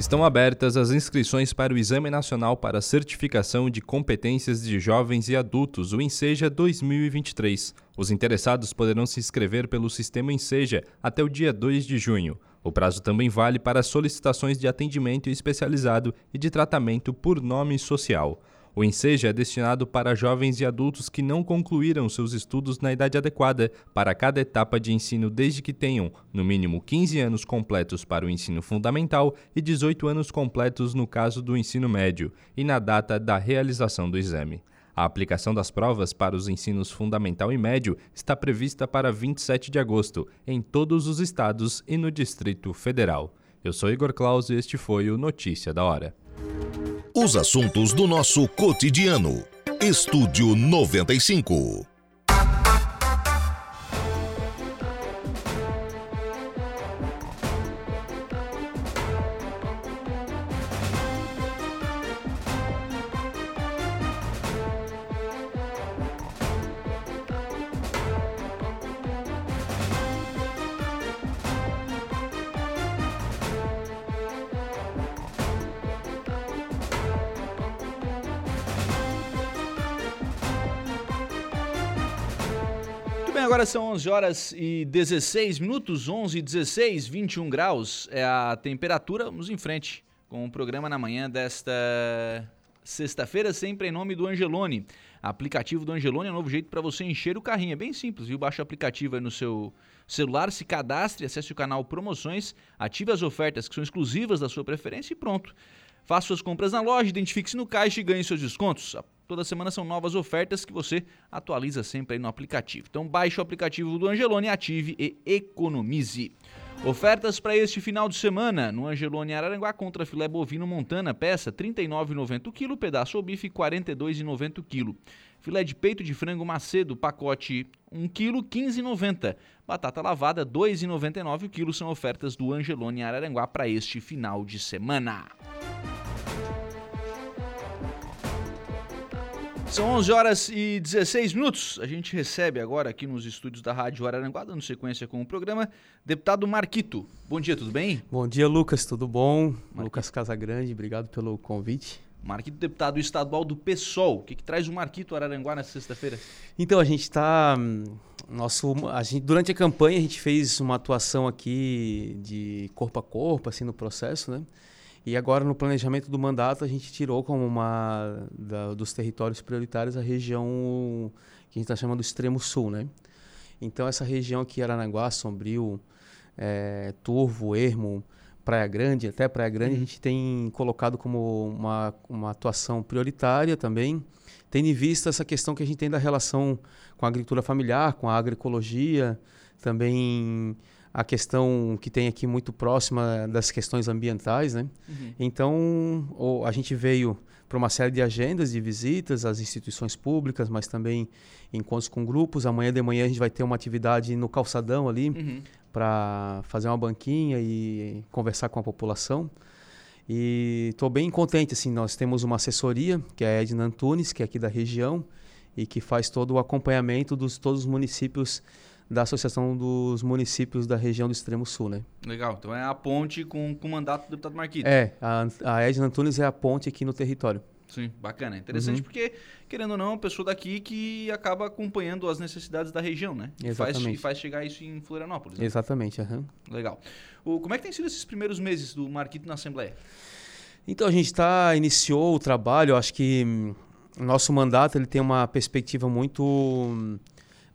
Estão abertas as inscrições para o Exame Nacional para Certificação de Competências de Jovens e Adultos, o Enseja 2023. Os interessados poderão se inscrever pelo sistema Enseja até o dia 2 de junho. O prazo também vale para solicitações de atendimento especializado e de tratamento por nome social. O Enseja é destinado para jovens e adultos que não concluíram seus estudos na idade adequada para cada etapa de ensino, desde que tenham, no mínimo, 15 anos completos para o ensino fundamental e 18 anos completos no caso do ensino médio, e na data da realização do exame. A aplicação das provas para os ensinos fundamental e médio está prevista para 27 de agosto, em todos os estados e no Distrito Federal. Eu sou Igor Claus e este foi o Notícia da Hora. Os assuntos do nosso cotidiano. Estúdio 95. São 11 horas e 16 minutos, 11 e 16, 21 graus é a temperatura. Vamos em frente com o programa na manhã desta sexta-feira, sempre em nome do Angelone. Aplicativo do Angelone é um novo jeito para você encher o carrinho. É bem simples, viu? Baixa o aplicativo aí no seu celular, se cadastre, acesse o canal Promoções, ative as ofertas que são exclusivas da sua preferência e pronto. Faça suas compras na loja, identifique-se no caixa e ganhe seus descontos. Toda semana são novas ofertas que você atualiza sempre aí no aplicativo. Então baixe o aplicativo do Angelone, ative e economize. Ofertas para este final de semana no Angelone Araranguá contra filé bovino Montana, peça R$ 39,90 kg, pedaço ou bife R$ 42,90 kg. Filé de peito de frango macedo, pacote 1 kg, R$ 15,90. Batata lavada, R$ 2,99 kg são ofertas do Angelone Araranguá para este final de semana. São 11 horas e 16 minutos. A gente recebe agora aqui nos estúdios da Rádio Araranguá, dando sequência com o programa, deputado Marquito. Bom dia, tudo bem? Bom dia, Lucas, tudo bom? Marquito. Lucas Casagrande, obrigado pelo convite. Marquito, deputado estadual do PSOL. O que, que traz o Marquito Araranguá nessa sexta-feira? Então, a gente está. Nosso, a gente, durante a campanha, a gente fez uma atuação aqui de corpo a corpo, assim, no processo, né? E agora, no planejamento do mandato, a gente tirou como uma da, dos territórios prioritários a região que a gente está chamando do extremo sul, né? Então, essa região aqui, Aranaguá, Sombrio, é, Turvo, Ermo, Praia Grande, até Praia Grande, a uhum. gente tem colocado como uma, uma atuação prioritária também, tendo em vista essa questão que a gente tem da relação com a agricultura familiar, com a agroecologia, também a questão que tem aqui muito próxima das questões ambientais, né? Uhum. Então, a gente veio para uma série de agendas de visitas às instituições públicas, mas também encontros com grupos. Amanhã de manhã a gente vai ter uma atividade no calçadão ali uhum. para fazer uma banquinha e conversar com a população. E estou bem contente, assim, nós temos uma assessoria, que é a Edna Antunes, que é aqui da região, e que faz todo o acompanhamento dos todos os municípios da Associação dos Municípios da região do Extremo Sul, né? Legal. Então é a ponte com, com o mandato do deputado Marquito. É, a, a Edna Antunes é a ponte aqui no território. Sim, bacana. Interessante uhum. porque, querendo ou não, é uma pessoa daqui que acaba acompanhando as necessidades da região, né? Exatamente. E faz, e faz chegar isso em Florianópolis. Né? Exatamente, uhum. Legal. O, como é que tem sido esses primeiros meses do Marquito na Assembleia? Então, a gente tá, iniciou o trabalho, acho que hum, nosso mandato ele tem uma perspectiva muito hum,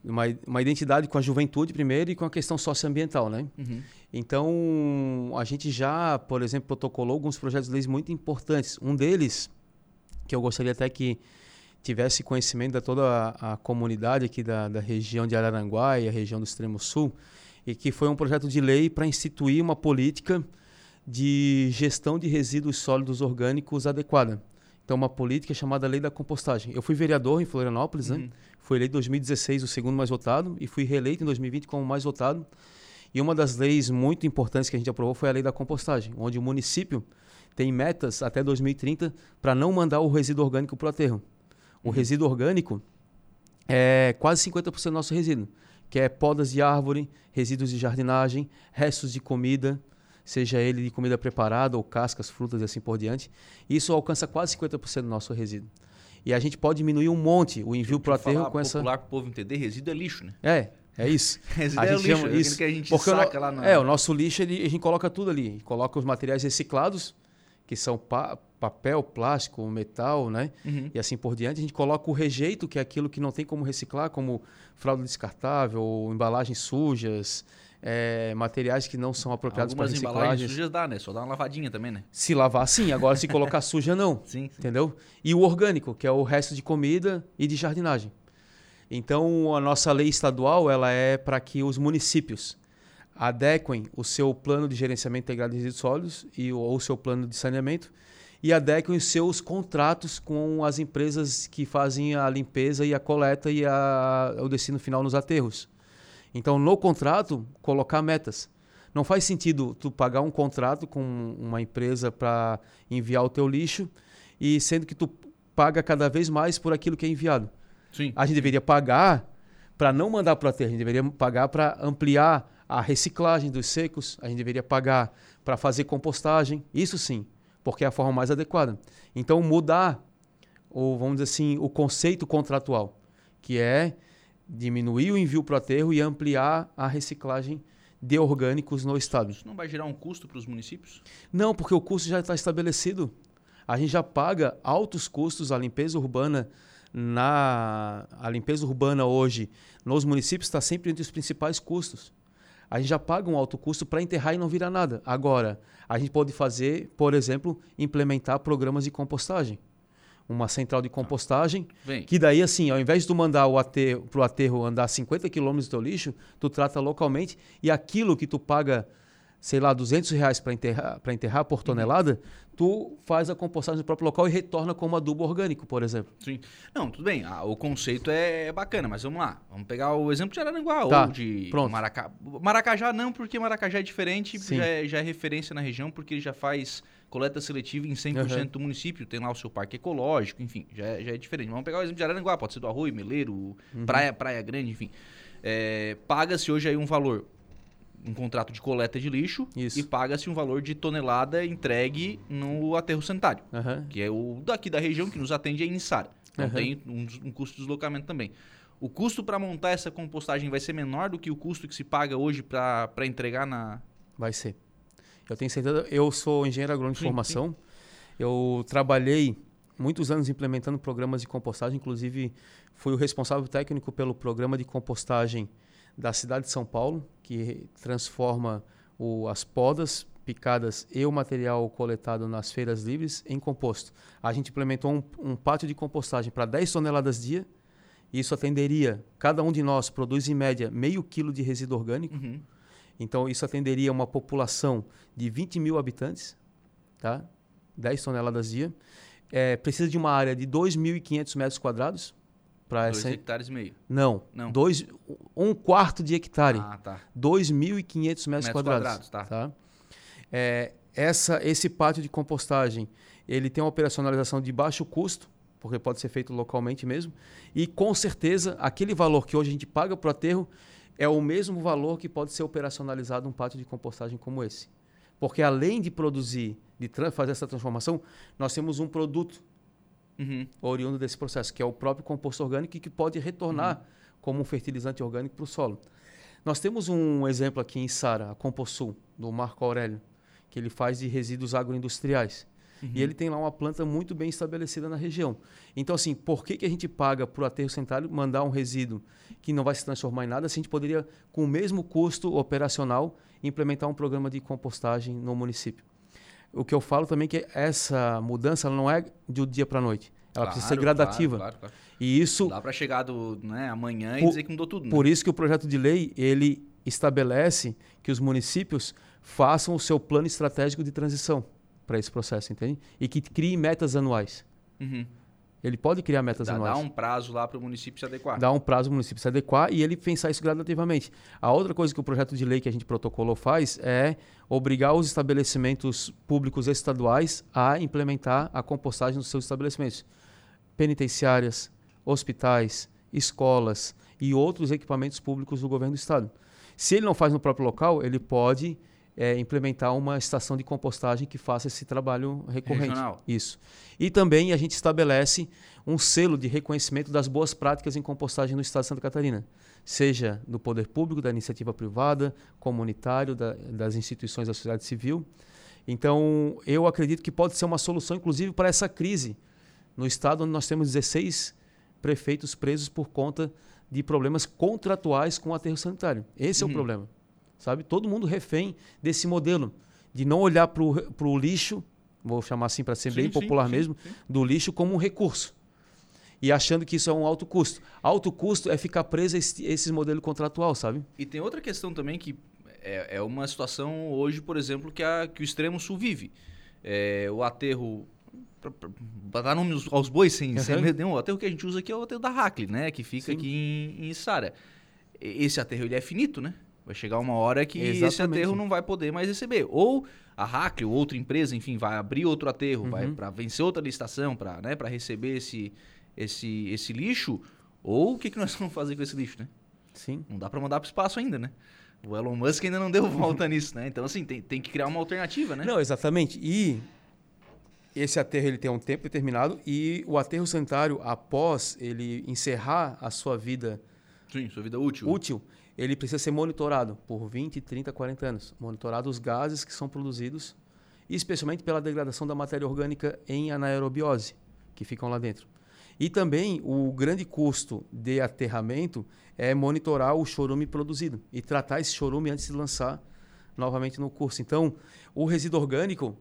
uma, uma identidade com a juventude primeiro e com a questão socioambiental, né? Uhum. Então, a gente já, por exemplo, protocolou alguns projetos de leis muito importantes. Um deles, que eu gostaria até que tivesse conhecimento de toda a, a comunidade aqui da, da região de Araranguá e a região do Extremo Sul, e que foi um projeto de lei para instituir uma política de gestão de resíduos sólidos orgânicos adequada. Então, uma política chamada Lei da Compostagem. Eu fui vereador em Florianópolis, né? uhum. né? Fui eleito em 2016 o segundo mais votado e fui reeleito em 2020 como mais votado. E uma das leis muito importantes que a gente aprovou foi a lei da compostagem, onde o município tem metas até 2030 para não mandar o resíduo orgânico para o aterro. O uhum. resíduo orgânico é quase 50% do nosso resíduo, que é podas de árvore, resíduos de jardinagem, restos de comida, seja ele de comida preparada ou cascas, frutas e assim por diante. Isso alcança quase 50% do nosso resíduo. E a gente pode diminuir um monte o envio para o aterro com essa. popular para o povo entender, resíduo é lixo, né? É, é isso. [laughs] resíduo a é gente lixo, chama isso. que a gente Porque saca lá na... É, o nosso lixo ele, a gente coloca tudo ali. Coloca os materiais reciclados, que são pa papel, plástico, metal, né? Uhum. E assim por diante. A gente coloca o rejeito, que é aquilo que não tem como reciclar, como fralda descartável, embalagens sujas, é, materiais que não são apropriados para reciclagem. embalagens sujas dá, né? Só dá uma lavadinha também, né? Se lavar, sim. Agora, se colocar [laughs] suja, não. Sim, sim, Entendeu? E o orgânico, que é o resto de comida e de jardinagem. Então, a nossa lei estadual ela é para que os municípios adequem o seu plano de gerenciamento integrado de resíduos sólidos e, ou o seu plano de saneamento e adequem os seus contratos com as empresas que fazem a limpeza e a coleta e a, o destino final nos aterros. Então, no contrato, colocar metas. Não faz sentido tu pagar um contrato com uma empresa para enviar o teu lixo e sendo que tu paga cada vez mais por aquilo que é enviado. Sim. A gente deveria pagar para não mandar para o aterro, a gente deveria pagar para ampliar a reciclagem dos secos, a gente deveria pagar para fazer compostagem, isso sim, porque é a forma mais adequada. Então mudar, ou vamos dizer assim, o conceito contratual, que é diminuir o envio para o aterro e ampliar a reciclagem de orgânicos no estado. Isso não vai gerar um custo para os municípios? Não, porque o custo já está estabelecido. A gente já paga altos custos a limpeza urbana na a limpeza urbana hoje nos municípios está sempre entre os principais custos. A gente já paga um alto custo para enterrar e não virar nada. Agora, a gente pode fazer, por exemplo, implementar programas de compostagem uma central de compostagem, Vem. que daí assim, ao invés de tu mandar o aterro, pro aterro andar 50 quilômetros do teu lixo, tu trata localmente e aquilo que tu paga, sei lá, 200 reais para enterrar, enterrar por uhum. tonelada, tu faz a compostagem no próprio local e retorna como adubo orgânico, por exemplo. Sim. Não, tudo bem, ah, o conceito é bacana, mas vamos lá. Vamos pegar o exemplo de Araranguá tá, ou de pronto. Maracá. Maracajá não, porque Maracajá é diferente, já é, já é referência na região, porque ele já faz coleta seletiva em 100% uhum. do município, tem lá o seu parque ecológico, enfim, já, é, já é diferente. Vamos pegar o exemplo de Araranguá, pode ser do Arroio, Meleiro, uhum. Praia, Praia Grande, enfim. É, paga-se hoje aí um valor, um contrato de coleta de lixo Isso. e paga-se um valor de tonelada entregue no aterro sanitário, uhum. que é o daqui da região que nos atende é Inissara. Então tem um, um custo de deslocamento também. O custo para montar essa compostagem vai ser menor do que o custo que se paga hoje para entregar na. Vai ser. Eu tenho certeza. Eu sou engenheiro agrônomo de sim, formação. Sim. Eu trabalhei muitos anos implementando programas de compostagem, inclusive fui o responsável técnico pelo programa de compostagem da cidade de São Paulo, que transforma o, as podas picadas e o material coletado nas feiras livres em composto. A gente implementou um, um pátio de compostagem para 10 toneladas dia. Isso atenderia, cada um de nós produz em média meio quilo de resíduo orgânico. Uhum. Então, isso atenderia uma população de 20 mil habitantes, tá? 10 toneladas dia. É, precisa de uma área de 2.500 metros quadrados. Para essa... hectares e meio? Não. Não. Dois, um quarto de hectare. Ah, tá. 2.500 metros, metros quadrados. quadrados tá. tá? É, essa, esse pátio de compostagem, ele tem uma operacionalização de baixo custo, porque pode ser feito localmente mesmo. E, com certeza, aquele valor que hoje a gente paga para o aterro é o mesmo valor que pode ser operacionalizado um pátio de compostagem como esse. Porque além de produzir, de fazer essa transformação, nós temos um produto uhum. oriundo desse processo, que é o próprio composto orgânico e que pode retornar uhum. como um fertilizante orgânico para o solo. Nós temos um exemplo aqui em Sara, a Composul, do Marco Aurélio, que ele faz de resíduos agroindustriais. Uhum. E ele tem lá uma planta muito bem estabelecida na região. Então, assim, por que, que a gente paga para o aterro sanitário mandar um resíduo que não vai se transformar em nada se a gente poderia, com o mesmo custo operacional, implementar um programa de compostagem no município? O que eu falo também é que essa mudança não é de um dia para a noite. Ela claro, precisa ser gradativa. Claro, claro, e isso. Dá para chegar do, né, amanhã e dizer que mudou tudo. Né? Por isso que o projeto de lei ele estabelece que os municípios façam o seu plano estratégico de transição para esse processo, entende? E que crie metas anuais. Uhum. Ele pode criar metas dá, anuais. Dá um prazo lá para o município se adequar. Dá um prazo para o município se adequar e ele pensar isso gradativamente. A outra coisa que o projeto de lei que a gente protocolou faz é obrigar os estabelecimentos públicos estaduais a implementar a compostagem nos seus estabelecimentos. Penitenciárias, hospitais, escolas e outros equipamentos públicos do governo do estado. Se ele não faz no próprio local, ele pode é, implementar uma estação de compostagem que faça esse trabalho recorrente. Regional. Isso. E também a gente estabelece um selo de reconhecimento das boas práticas em compostagem no estado de Santa Catarina, seja do poder público, da iniciativa privada, comunitário, da, das instituições da sociedade civil. Então, eu acredito que pode ser uma solução, inclusive, para essa crise no estado onde nós temos 16 prefeitos presos por conta de problemas contratuais com o aterro sanitário. Esse Uhum. é o problema. Sabe? Todo mundo refém desse modelo de não olhar para o lixo, vou chamar assim para ser Sim, bem popular sim, mesmo, sim. do lixo como um recurso. E achando que isso é um alto custo. Alto custo é ficar preso a esse, esses modelos contratual, sabe? E tem outra questão também que é, é uma situação hoje, por exemplo, que, a, que o extremo sul vive. É, o aterro. Para dar nome aos- bois sem, sem Uhum. medo nenhum, o aterro que a gente usa aqui é o aterro da Hackley, né? Que fica Sim. aqui em, em Içara. E- Esse aterro ele é finito, né? Vai chegar uma hora que esse Exatamente. aterro não vai poder mais receber. Ou a Hackley, ou outra empresa, enfim, vai abrir outro aterro, vai Uhum. para vencer outra licitação, para né, pra receber esse, esse, esse lixo. Ou o que, que nós vamos fazer com esse lixo, né? Sim. Não dá pra mandar pro espaço ainda, né? O Elon Musk ainda não deu [laughs] volta nisso, né? Então, assim, tem, tem que criar uma alternativa, né? Não, exatamente. E esse aterro ele tem um tempo determinado e o aterro sanitário, após ele encerrar a sua vida Sim, sua vida útil. útil, ele precisa ser monitorado por 20, 30, 40 anos. Monitorado os gases que são produzidos, e especialmente pela degradação da matéria orgânica em anaerobiose, que ficam lá dentro. E também o grande custo de aterramento é monitorar o chorume produzido e tratar esse chorume antes de lançar novamente no curso. Então, o resíduo orgânico,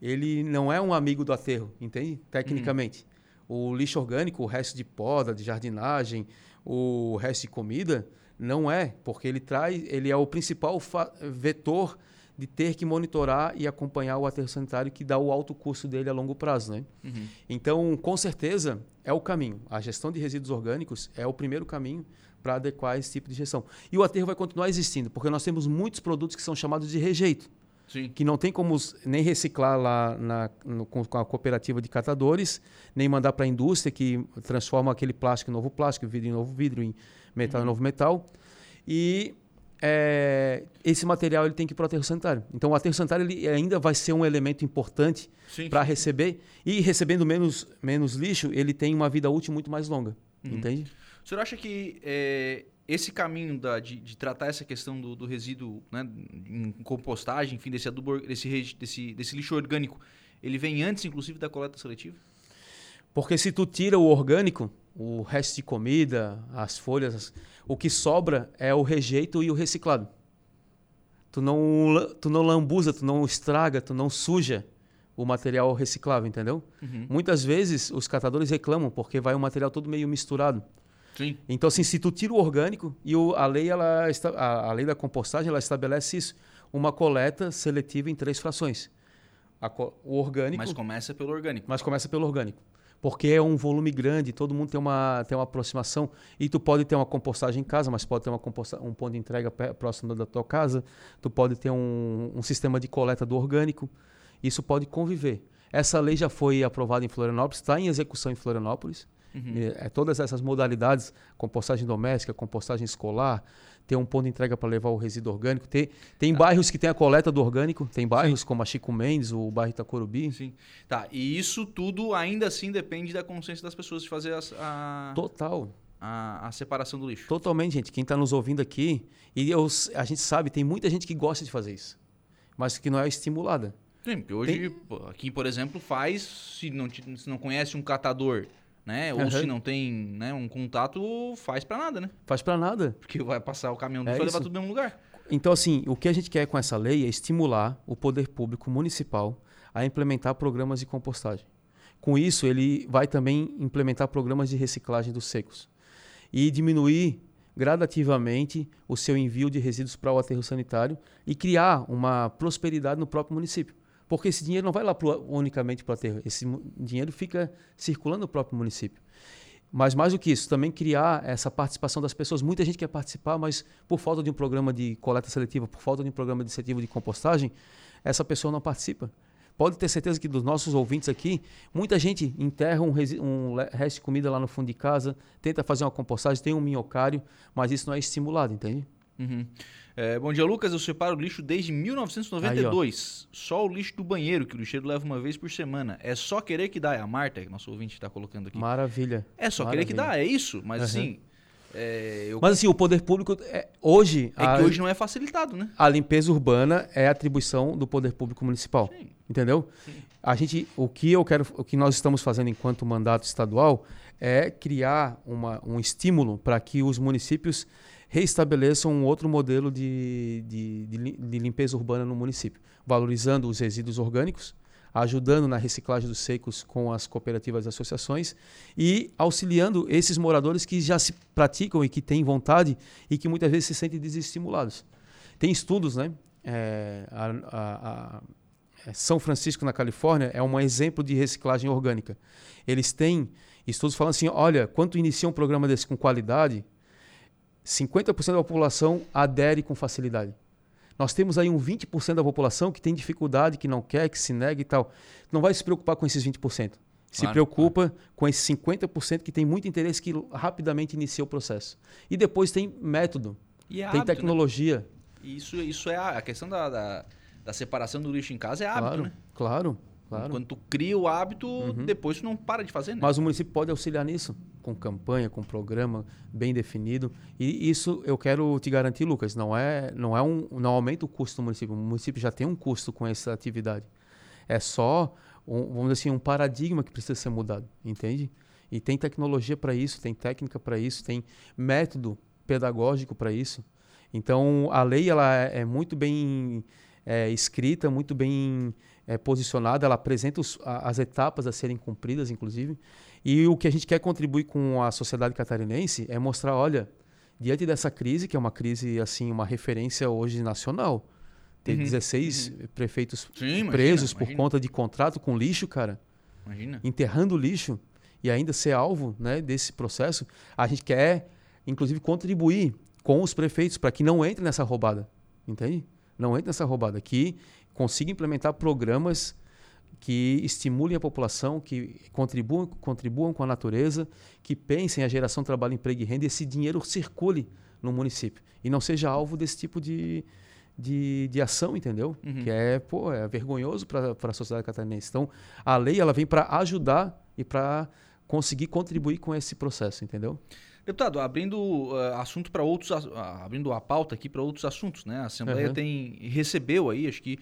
ele não é um amigo do aterro, entende? Tecnicamente. O lixo orgânico, o resto de poda, de jardinagem, o resto de comida, não é, porque ele traz, ele é o principal vetor de ter que monitorar e acompanhar o aterro sanitário que dá o alto custo dele a longo prazo, né? Uhum. Então, com certeza, é o caminho. A gestão de resíduos orgânicos é o primeiro caminho para adequar esse tipo de gestão. E o aterro vai continuar existindo, porque nós temos muitos produtos que são chamados de rejeito, Sim. que não tem como nem reciclar lá na- no- com, com a cooperativa de catadores, nem mandar para a indústria que transforma aquele plástico em novo plástico, vidro em novo vidro, em metal em novo metal. E é, esse material ele tem que ir para o aterro sanitário. Então, o aterro sanitário ele ainda vai ser um elemento importante para receber e recebendo menos, menos lixo, ele tem uma vida útil muito mais longa. Entende? O senhor acha que é, esse caminho da- de, de tratar essa questão do, do resíduo né, em compostagem, enfim, desse adubo, desse, desse, desse lixo orgânico, ele vem antes, inclusive, da coleta seletiva? Porque se tu tira o orgânico, o resto de comida, as folhas, as- o que sobra é o rejeito e o reciclado. Tu não, tu não lambuza, tu não estraga, tu não suja o material reciclável, entendeu? Uhum. Muitas vezes os catadores reclamam porque vai um material todo meio misturado. Sim. Então, assim, se tu tira o orgânico e o- a lei ela a, a lei da compostagem ela estabelece isso, uma coleta seletiva em três frações. A o orgânico, Mas começa pelo orgânico. mas começa pelo orgânico. Porque é um volume grande, todo mundo tem uma, tem uma aproximação. E tu pode ter uma compostagem em casa, mas pode ter uma composta, um ponto de entrega próximo da tua casa. Tu pode ter um, um sistema de coleta do orgânico. Isso pode conviver. Essa lei já foi aprovada em Florianópolis, está em execução em Florianópolis. É, todas essas modalidades, compostagem doméstica, compostagem escolar, ter um ponto de entrega para levar o resíduo orgânico. Ter, tem bairros que tem a coleta do orgânico, tem bairros como a Chico Mendes, o bairro Itacorubi. Sim. Tá, e isso tudo ainda assim depende da consciência das pessoas de fazer as- a, Total. a, a separação do lixo. Totalmente, gente. Quem está nos ouvindo aqui, e eu, a gente sabe, tem muita gente que gosta de fazer isso, mas que não é estimulada. Sim, porque hoje, pô, aqui, por exemplo, faz, se não, se não conhece um catador, né? Ou Aham. se não tem né, um contato, faz pra nada, né? Faz para nada. Porque vai passar o caminhão do É vai levar tudo no mesmo lugar. Então, assim, o que a gente quer com essa lei é estimular o poder público municipal a implementar programas de compostagem. Com isso, ele vai também implementar programas de reciclagem dos secos e diminuir gradativamente o seu envio de resíduos para o aterro sanitário e criar uma prosperidade no próprio município. Porque esse dinheiro não vai lá pro, unicamente para o aterro. Esse dinheiro fica circulando no próprio município. Mas mais do que isso, também criar essa participação das pessoas. Muita gente quer participar, mas por falta de um programa de coleta seletiva, por falta de um programa de incentivo de compostagem, essa pessoa não participa. Pode ter certeza que dos nossos ouvintes aqui, muita gente enterra um, um resto de comida lá no fundo de casa, tenta fazer uma compostagem, tem um minhocário, mas isso não é estimulado, entende? Uhum. É, bom dia, Lucas. Eu separo o lixo desde 1992. Aí, só o lixo do banheiro, que o lixeiro leva uma vez por semana. É só querer que dá. É a Marta, que nosso ouvinte está colocando aqui. Maravilha. É só Maravilha. querer que dá, é isso. Mas uhum. assim. É, eu... Mas assim, o poder público é, hoje. É a, que hoje não é facilitado, né? A limpeza urbana é atribuição do poder público municipal. Sim. Entendeu? Sim. A gente, o que eu quero, o que nós estamos fazendo enquanto mandato estadual é criar uma, um estímulo para que os municípios reestabeleçam um outro modelo de, de, de, limpeza urbana no município, valorizando os resíduos orgânicos, ajudando na reciclagem dos secos com as cooperativas e associações e auxiliando esses moradores que já se praticam e que têm vontade e que muitas vezes se sentem desestimulados. Tem estudos, né? É, a, a, a é, São Francisco, na Califórnia, é um exemplo de reciclagem orgânica. Eles têm estudos falando assim: olha, quando inicia um programa desse com qualidade, 50% da população adere com facilidade. Nós temos aí um 20% da população que tem dificuldade, que não quer, que se nega e tal. Não vai se preocupar com esses 20%. Se claro, preocupa claro. com esses 50% que tem muito interesse que rapidamente inicia o processo. E depois tem método, é tem hábito, né? tecnologia. Né? Isso, isso é a, a questão da, da, da, separação do lixo em casa é hábito, claro, né? Claro. Claro. Quando tu cria o hábito, uhum. depois tu não para de fazer, né? Mas o município pode auxiliar nisso, com campanha, com programa bem definido. E isso eu quero te garantir, Lucas, não é, não é um, não aumenta o custo do município. O município já tem um custo com essa atividade. É só, um, vamos dizer assim, um paradigma que precisa ser mudado, entende? E tem tecnologia para isso, tem técnica para isso, tem método pedagógico para isso. Então a lei ela é, é muito bem é, escrita, muito bem é, posicionada, ela apresenta os, as etapas a serem cumpridas, inclusive. E o que a gente quer contribuir com a sociedade catarinense é mostrar, olha, diante dessa crise, que é uma crise, assim, uma referência hoje nacional, ter uhum, 16 uhum. prefeitos Sim, presos imagina, por conta de contrato com lixo, cara. Imagina. Enterrando lixo e ainda ser alvo né, desse processo, a gente quer, inclusive, contribuir com os prefeitos para que não entre nessa roubada. Entende? Não entre nessa roubada. Que consiga implementar programas que estimulem a população, que contribuam, contribuam com a natureza, que pensem a geração de trabalho, emprego e renda e esse dinheiro circule no município e não seja alvo desse tipo de, de, de ação, entendeu? Uhum. Que é, pô, é vergonhoso para a sociedade catarinense. Então, a lei ela vem para ajudar e para conseguir contribuir com esse processo, entendeu? Deputado, abrindo uh, assunto para outros, uh, abrindo a pauta aqui para outros assuntos, né? A Assembleia uhum. tem recebeu aí, acho que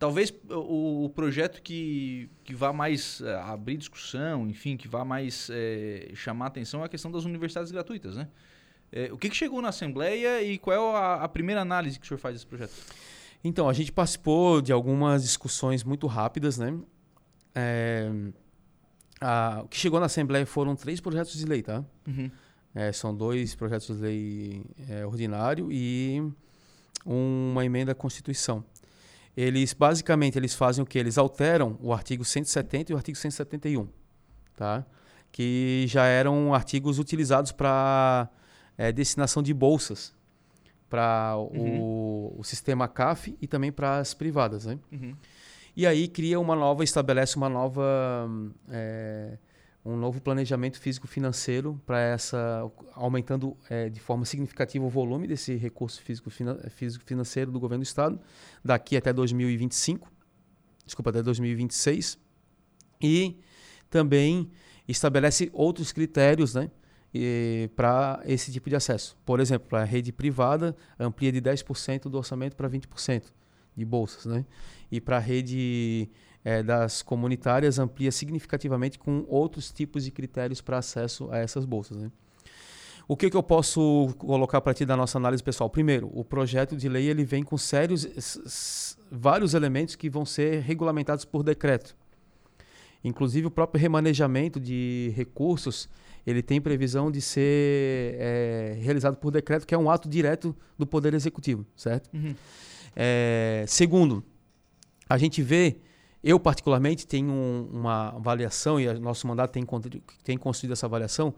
Talvez o, o projeto que, que vá mais é, abrir discussão, enfim, que vá mais é, chamar atenção é a questão das universidades gratuitas, né? É, o que, que, chegou na Assembleia e qual é a, a, primeira análise que o senhor faz desse projeto? Então, a gente participou de algumas discussões muito rápidas, né? É, a, o que chegou na Assembleia foram três projetos de lei, tá? Uhum. É, são dois projetos de lei ordinário e uma emenda à Constituição eles basicamente eles fazem o que? Eles alteram o artigo 170 e o artigo 171, tá? que já eram artigos utilizados para é, destinação de bolsas para uhum. o, o, sistema CAF e também para as privadas. Né? Uhum. E aí cria uma nova, estabelece uma nova é, um novo planejamento físico-financeiro para essa aumentando é, de forma significativa o volume desse recurso físico-financeiro do governo do estado daqui até 2025, desculpa, até 2026 e também estabelece outros critérios, né, para esse tipo de acesso. Por exemplo, a rede privada amplia de 10% do orçamento para 20% de bolsas, né? E para a rede é, das comunitárias amplia significativamente com outros tipos de critérios para acesso a essas bolsas. Né? O que, que eu posso colocar para ti da nossa análise pessoal? Primeiro, o projeto de lei ele vem com sérios, vários elementos que vão ser regulamentados por decreto. Inclusive o próprio remanejamento de recursos ele tem previsão de ser é, realizado por decreto, que é um ato direto do Poder Executivo, certo? Uhum. É, segundo, a gente vê eu, particularmente, tenho uma avaliação, e nosso mandato tem, tem construído essa avaliação,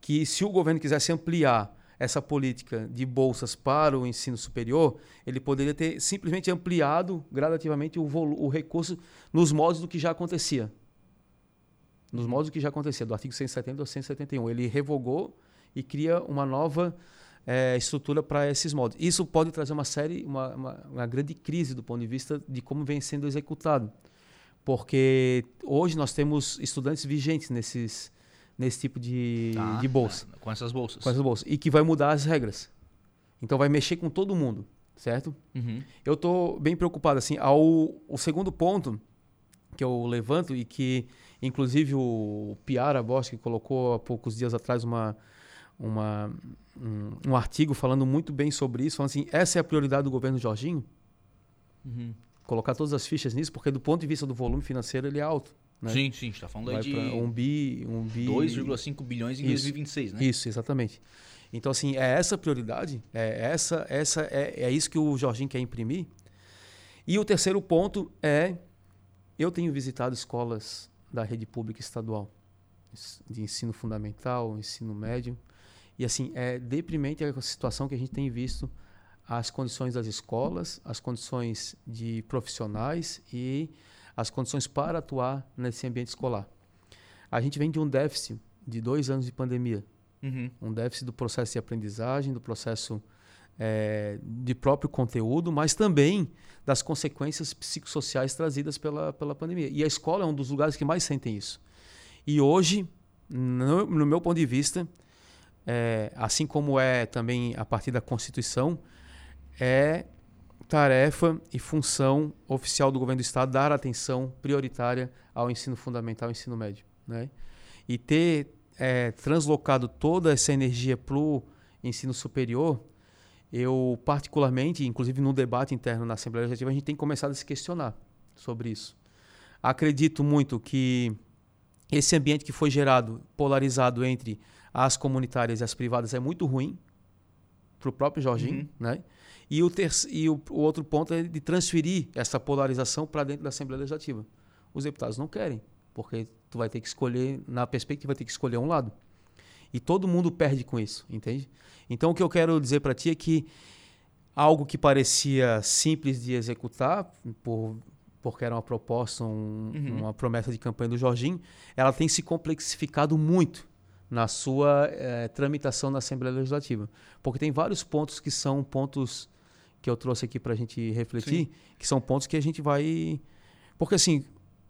que se o governo quisesse ampliar essa política de bolsas para o ensino superior, ele poderia ter simplesmente ampliado gradativamente o, o recurso nos modos do que já acontecia. Nos modos do que já acontecia, do artigo 170 ao 171. Ele revogou e cria uma nova é, estrutura para esses modos. Isso pode trazer uma série, uma, uma, uma grande crise do ponto de vista de como vem sendo executado. Porque hoje nós temos estudantes vigentes nesses, nesse tipo de, tá, de bolsa. É, com essas bolsas. Com essas bolsas. E que vai mudar as regras. Então vai mexer com todo mundo, certo? Uhum. Eu estou bem preocupado. assim. Ao, o segundo ponto que eu levanto e que, inclusive, o Piara Bosque colocou há poucos dias atrás uma, uma, um, um, artigo falando muito bem sobre isso, falando assim, essa é a prioridade do governo Jorginho? Uhum. Colocar todas as fichas nisso, porque do ponto de vista do volume financeiro ele é alto. Né? Sim, sim, está falando Vai de um bi, um bi 2,5 bilhões em isso, 2026, né? Isso, exatamente. Então assim, é essa prioridade, é essa, essa é, é isso que o Jorginho quer imprimir. E o terceiro ponto é eu tenho visitado escolas da rede pública estadual de ensino fundamental, ensino médio, e assim é deprimente a situação que a gente tem visto as condições das escolas, as condições de profissionais e as condições para atuar nesse ambiente escolar. A gente vem de um déficit de dois anos de pandemia, uhum. um déficit do processo de aprendizagem, do processo é, de próprio conteúdo, mas também das consequências psicossociais trazidas pela, pela pandemia. E a escola é um dos lugares que mais sentem isso. E hoje, no, no meu ponto de vista, é, assim como é também a partir da Constituição, é tarefa e função oficial do governo do estado dar atenção prioritária ao ensino fundamental e ensino médio, né? E ter é, translocado toda essa energia para o ensino superior, eu particularmente, inclusive no debate interno na Assembleia Legislativa, a gente tem começado a se questionar sobre isso. Acredito muito que esse ambiente que foi gerado, polarizado entre as comunitárias e as privadas, é muito ruim para o próprio Jorginho, uhum. né? E, o, ter, e o, o outro ponto é de transferir essa polarização para dentro da Assembleia Legislativa. Os deputados não querem, porque tu vai ter que escolher, na perspectiva, vai ter que escolher um lado. E todo mundo perde com isso, entende? Então o que eu quero dizer para ti é que algo que parecia simples de executar, por, porque era uma proposta, um, uhum. uma promessa de campanha do Jorginho, ela tem se complexificado muito na sua eh, tramitação na Assembleia Legislativa. Porque tem vários pontos que são pontos que eu trouxe aqui para a gente refletir, Sim. que são pontos que a gente vai. Porque assim,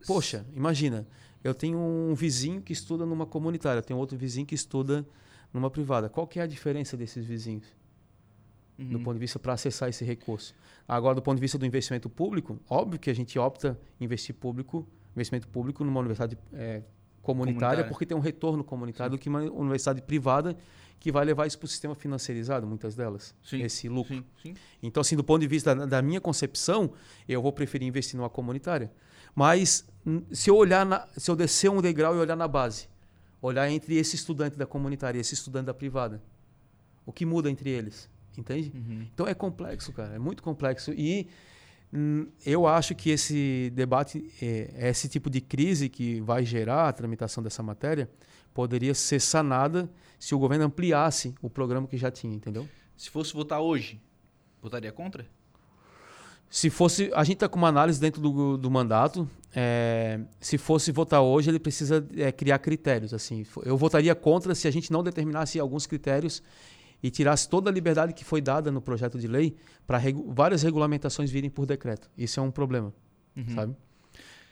poxa, imagina, eu tenho um vizinho que estuda numa comunitária, tenho outro vizinho que estuda numa privada. Qual que é a diferença desses vizinhos? Uhum. Do ponto de vista para acessar esse recurso. Agora, do ponto de vista do investimento público, óbvio que a gente opta investir público, investimento público numa universidade é, comunitária, comunitária, porque tem um retorno comunitário Sim. do que uma universidade privada que vai levar isso para o sistema financiarizado, muitas delas, sim, esse lucro. Sim, sim. Então, assim, do ponto de vista da, da, minha concepção, eu vou preferir investir numa comunitária. Mas se eu olhar, na, se eu descer um degrau e olhar na base, olhar entre esse estudante da comunitária e esse estudante da privada, o que muda entre eles, entende? Uhum. Então é complexo, cara, é muito complexo e eu acho que esse debate, é, esse tipo de crise que vai gerar a tramitação dessa matéria, poderia ser sanada se o governo ampliasse o programa que já tinha, entendeu? Se fosse votar hoje, votaria contra? Se fosse. A gente está com uma análise dentro do, do mandato. É, se fosse votar hoje, ele precisa é, criar critérios. assim. Eu votaria contra se a gente não determinasse alguns critérios e tirasse toda a liberdade que foi dada no projeto de lei para regu várias regulamentações virem por decreto. Isso é um problema, uhum. sabe?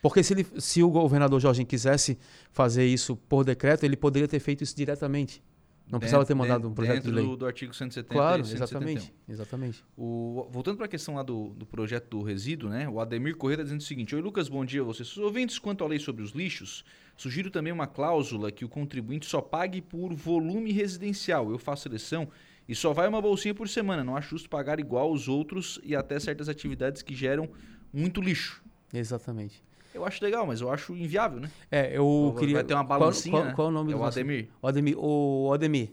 Porque se, ele, se o governador Jorge quisesse fazer isso por decreto, ele poderia ter feito isso diretamente. Não precisava ter mandado um projeto de lei. Do, do artigo 170 Claro, exatamente. exatamente. O, voltando para a questão lá do, do projeto do resíduo, né? O Ademir Correia está dizendo o seguinte: Oi, Lucas, bom dia a vocês. Ouvintes, quanto à lei sobre os lixos, sugiro também uma cláusula que o contribuinte só pague por volume residencial. Eu faço seleção e só vai uma bolsinha por semana. Não acho justo pagar igual os outros e até certas atividades que geram muito lixo. Exatamente. Eu acho legal, mas eu acho inviável, né? É, eu Vai queria. Vai ter uma balancinha. Qual, qual, qual é o nome é do o Ademir. O Ademir. O Ademir.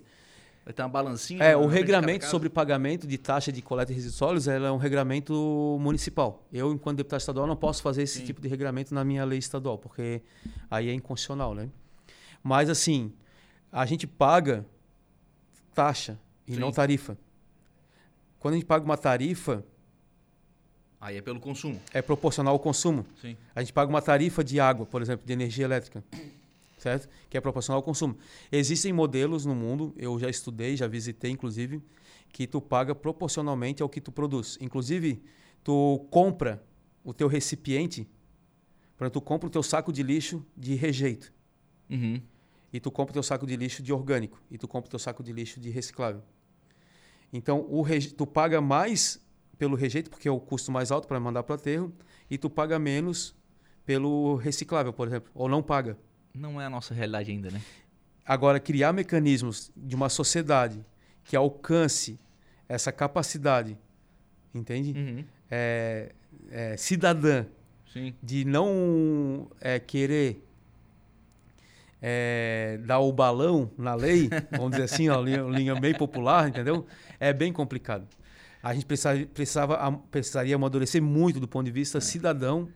Vai ter uma balancinha? É, na o casa? sobre pagamento de taxa de coleta de resíduos sólidos ela é um regramento municipal. Eu, enquanto deputado estadual, não posso fazer esse Sim. tipo de regramento na minha lei estadual, porque aí é inconstitucional, né? Mas, assim, a gente paga taxa e Sim. não tarifa. Quando a gente paga uma tarifa, Aí é pelo consumo. é proporcional ao consumo. Sim. A gente paga uma tarifa de água, por exemplo, de energia elétrica, certo? Que é proporcional ao consumo. Existem modelos no mundo, eu já estudei, já visitei, inclusive, que tu paga proporcionalmente ao que tu produz. Inclusive, tu compra o teu recipiente, por exemplo, tu compra o teu saco de lixo de rejeito, Uhum. e tu compra o teu saco de lixo de orgânico, e tu compra o teu saco de lixo de reciclável. Então, o tu paga mais pelo rejeito, porque é o custo mais alto para mandar para o aterro, e tu paga menos pelo reciclável, por exemplo, ou não paga. Não é a nossa realidade ainda, né? Agora, criar mecanismos de uma sociedade que alcance essa capacidade, entende? Uhum. É, é, cidadã Sim. de não é, querer é, dar o balão na lei, vamos dizer assim, ó, [laughs] linha, linha meio popular, entendeu? É bem complicado. A gente precisava, precisava, precisaria amadurecer muito do ponto de vista cidadão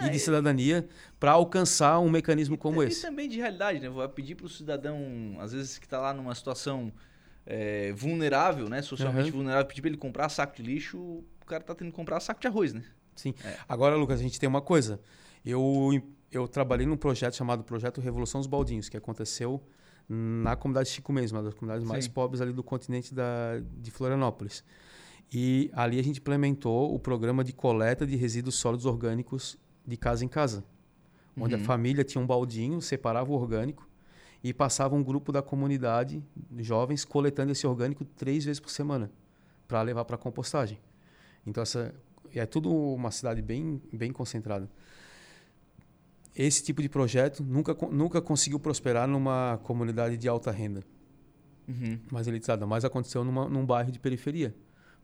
e de cidadania para alcançar um mecanismo como e, esse. E também de realidade, né? Vou pedir para o cidadão, às vezes que está lá numa situação é, vulnerável, né? Socialmente Uhum. vulnerável, pedir para ele comprar saco de lixo, o cara tá tendo que comprar saco de arroz, né? Sim. Agora, Lucas, a gente tem uma coisa. Eu, eu trabalhei num projeto chamado Projeto Revolução dos Baldinhos, que aconteceu na comunidade Chico mesmo, uma das comunidades mais Sim. pobres ali do continente da, de Florianópolis. E ali a gente implementou o programa de coleta de resíduos sólidos orgânicos de casa em casa, onde a Uhum. família tinha um baldinho, separava o orgânico e passava um grupo da comunidade, de jovens, coletando esse orgânico três vezes por semana para levar para compostagem. Então essa é tudo uma cidade bem bem concentrada. Esse tipo de projeto nunca nunca conseguiu prosperar numa comunidade de alta renda Uhum. mais elitizada, mas aconteceu numa, num bairro de periferia.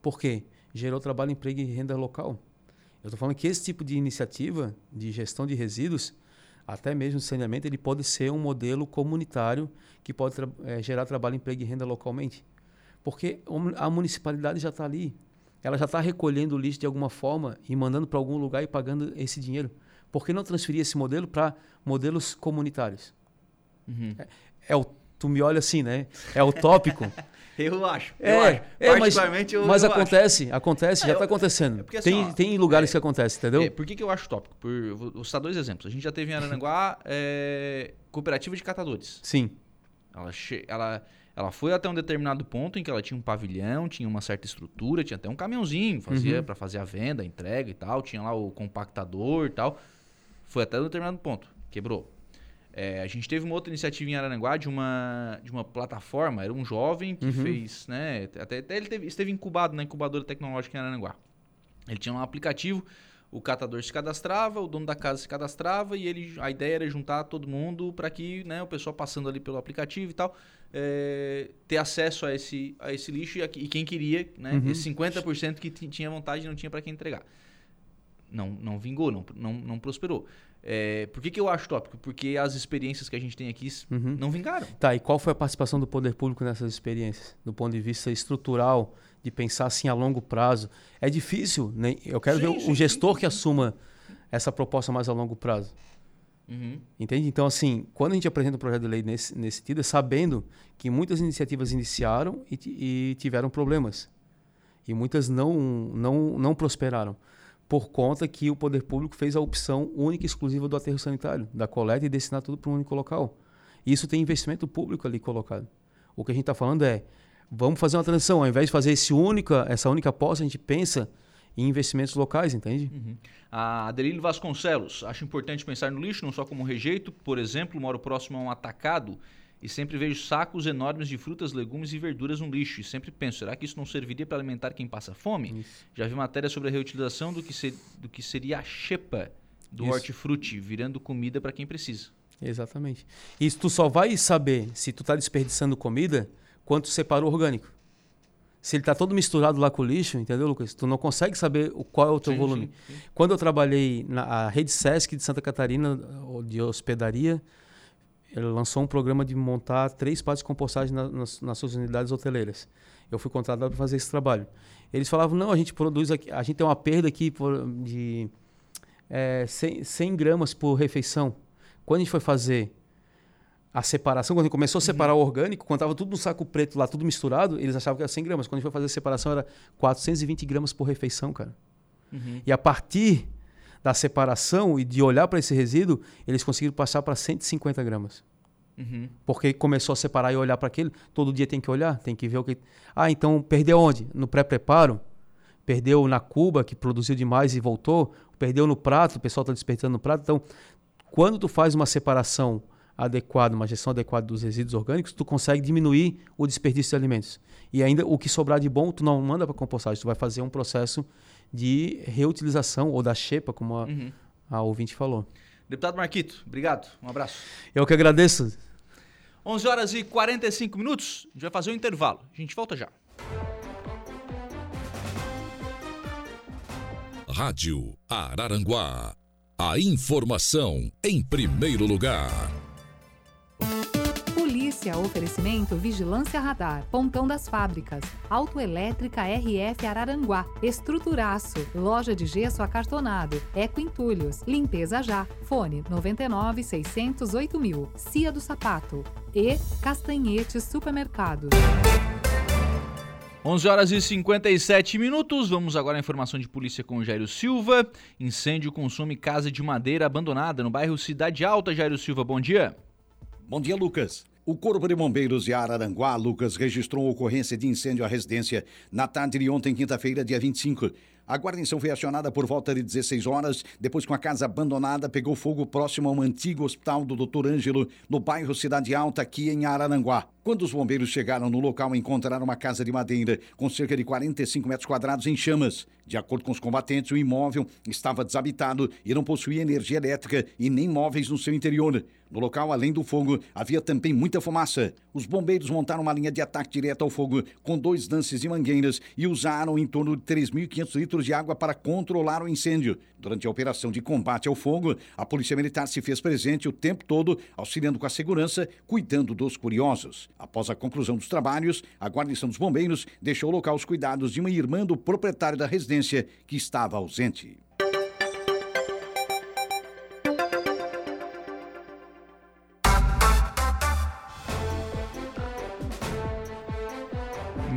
Por quê? Gerou trabalho, emprego e renda local. Eu estou falando que esse tipo de iniciativa de gestão de resíduos, até mesmo saneamento, ele pode ser um modelo comunitário que pode tra- eh, gerar trabalho, emprego e renda localmente. Porque a municipalidade já está ali. Ela já está recolhendo o lixo de alguma forma e mandando para algum lugar e pagando esse dinheiro. Por que não transferir esse modelo para modelos comunitários? Uhum. É o, tu me olha assim, né? É utópico. [laughs] Eu acho. É, eu acho. é, mas, eu, mas eu acho. acontece, acontece, Ah, já está acontecendo. é porque assim, tem, ó, tem lugares é- que acontece, entendeu? É, por que, que eu acho tópico? Por, eu vou, vou citar dois exemplos. A gente já teve em Aranaguá é, cooperativa de catadores. Sim. Ela, ela, ela foi até um determinado ponto em que ela tinha um pavilhão, tinha uma certa estrutura, tinha até um caminhãozinho fazia Uhum. para fazer a venda, a entrega e tal, tinha lá o compactador e tal. Foi até um determinado ponto, quebrou. É, a gente teve uma outra iniciativa em Araranguá de uma, de uma plataforma, era um jovem que Uhum. fez, né? Até, até ele teve- esteve incubado na incubadora tecnológica em Araranguá. Ele tinha um aplicativo, o catador se cadastrava, o dono da casa se cadastrava e ele, a ideia era juntar todo mundo para que né, o pessoal passando ali pelo aplicativo e tal, é, ter acesso a esse, a esse lixo e, a- e quem queria, né, Uhum. esse 50% que ti- tinha vontade e não tinha para quem entregar. Não, não vingou, não, não, não prosperou. É, por que, que eu acho tópico? Porque as experiências que a gente tem aqui Uhum. não vingaram. Tá, e qual foi a participação do poder público nessas experiências? Do ponto de vista estrutural, de pensar assim a longo prazo. É difícil, né? Eu quero Sim, ver o- sim, o gestor sim, que assuma essa proposta mais a longo prazo. Uhum. Entende? Então, assim, quando a gente apresenta um projeto de lei nesse, nesse sentido, é sabendo que muitas iniciativas iniciaram e, e tiveram problemas. E muitas não, não, não prosperaram. Por conta que o poder público fez a opção única e exclusiva do aterro sanitário, da coleta e destinar tudo para um único local. Isso tem investimento público ali colocado. O que a gente está falando é, vamos fazer uma transição. Ao invés de fazer esse única, essa única aposta, a gente pensa em investimentos locais, entende? Uhum. A Adelino Vasconcelos, acho importante pensar no lixo, não só como rejeito. Por exemplo, moro próximo a um atacado e sempre vejo sacos enormes de frutas, legumes e verduras no lixo. E sempre penso, será que isso não serviria para alimentar quem passa fome? Já vi matéria sobre a reutilização do que, ser- do que seria a xepa do Isso. hortifruti, virando comida para quem precisa. Exatamente. E tu só vai saber se tu tá desperdiçando comida quando tu separa o orgânico. Se ele tá todo misturado lá com o lixo, entendeu, Lucas? Tu não consegue saber o, qual é o teu Sim, volume. sim, sim. Quando eu trabalhei na rede Sesc de Santa Catarina, ou de hospedaria, ele lançou um programa de montar três partes de compostagem na, nas, nas suas unidades hoteleiras. Eu fui contratado para fazer esse trabalho. Eles falavam, não, a gente produz aqui, a gente tem uma perda aqui por, de é, 100, 100 gramas por refeição. Quando a gente foi fazer a separação, quando a gente começou a uhum. separar uhum. o orgânico, quando estava tudo no saco preto lá, tudo misturado, eles achavam que era 100 gramas. Quando a gente foi fazer a separação, era 420 gramas por refeição, cara. Uhum. E a partir da separação e de olhar para esse resíduo, eles conseguiram passar para 150 gramas. Uhum. Porque começou a separar e olhar para aquele, todo dia tem que olhar, tem que ver o que. Ah, então perdeu onde? No pré-preparo? Perdeu na cuba, que produziu demais e voltou? Perdeu no prato, o pessoal está despertando no prato. Então, quando tu faz uma separação adequada, uma gestão adequada dos resíduos orgânicos, tu consegue diminuir o desperdício de alimentos. E ainda o que sobrar de bom, tu não manda para compostagem, tu vai fazer um processo de reutilização ou da xepa, como a, uhum. a ouvinte falou. Deputado Marquito, obrigado. Um abraço. Eu que agradeço. 11 horas e 45 minutos. A gente vai fazer um intervalo. A gente volta já. Rádio Araranguá. A informação em primeiro lugar. Polícia, oferecimento Vigilância Radar, Pontão das Fábricas, Autoelétrica RF Araranguá, Estruturaço, Loja de Gesso Acartonado, Eco Entulhos, Limpeza Já, Fone 99 608 mil, Cia do Sapato e Castanhetes Supermercados. 11 horas e 57 minutos. Vamos agora à informação de polícia com Jairo Silva. Incêndio consome casa de madeira abandonada no bairro Cidade Alta. Jairo Silva, bom dia. Bom dia, Lucas. O Corpo de Bombeiros de Araranguá, Lucas, registrou ocorrência de incêndio à residência na tarde de ontem, quinta-feira, dia 25. A guarnição foi acionada por volta de 16 horas, depois que uma casa abandonada pegou fogo próximo a um antigo hospital do Dr. Ângelo, no bairro Cidade Alta, aqui em Araranguá. Quando os bombeiros chegaram no local, encontraram uma casa de madeira com cerca de 45 metros quadrados em chamas. De acordo com os combatentes, o imóvel estava desabitado e não possuía energia elétrica e nem móveis no seu interior. No local, além do fogo, havia também muita fumaça. Os bombeiros montaram uma linha de ataque direto ao fogo com dois lances e mangueiras e usaram em torno de 3.500 litros de água para controlar o incêndio. Durante a operação de combate ao fogo, a Polícia Militar se fez presente o tempo todo, auxiliando com a segurança, cuidando dos curiosos. Após a conclusão dos trabalhos, a guarnição dos bombeiros deixou o local aos cuidados de uma irmã do proprietário da residência, que estava ausente.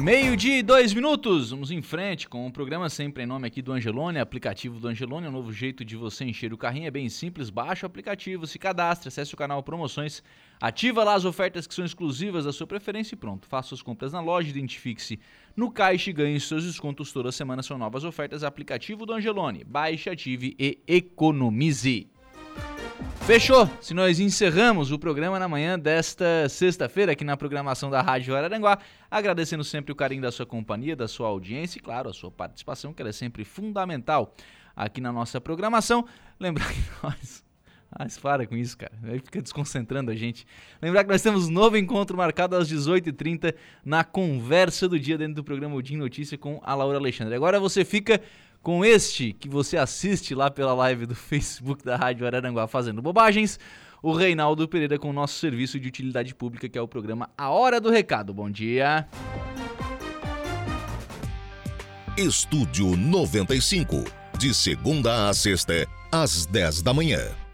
Meio-dia e dois minutos, vamos em frente com o programa sempre em nome aqui do Angelone, aplicativo do Angelone, um novo jeito de você encher o carrinho, é bem simples, baixa o aplicativo, se cadastre, acesse o canal Promoções, ativa lá as ofertas que são exclusivas da sua preferência e pronto, faça suas compras na loja, identifique-se no caixa e ganhe seus descontos toda semana, são novas ofertas, aplicativo do Angelone, baixe, ative e economize. Fechou! Se nós encerramos o programa na manhã desta sexta-feira aqui na programação da Rádio Araranguá, agradecendo sempre o carinho da sua companhia, da sua audiência e, claro, a sua participação, que é sempre fundamental aqui na nossa programação. Lembrar que [laughs] nós. Ah, para com isso, cara. Aí fica desconcentrando a gente. Lembrar que nós temos novo encontro marcado às 18h30 na conversa do dia dentro do programa Odin Notícia com a Laura Alexandre. Agora você fica com este que você assiste lá pela live do [laughs] Facebook da Rádio Araranguá fazendo bobagens, o Reinaldo Pereira com o nosso serviço de utilidade pública, que é o programa A Hora do Recado. Bom dia. Estúdio 95, de segunda a sexta, às 10 da manhã.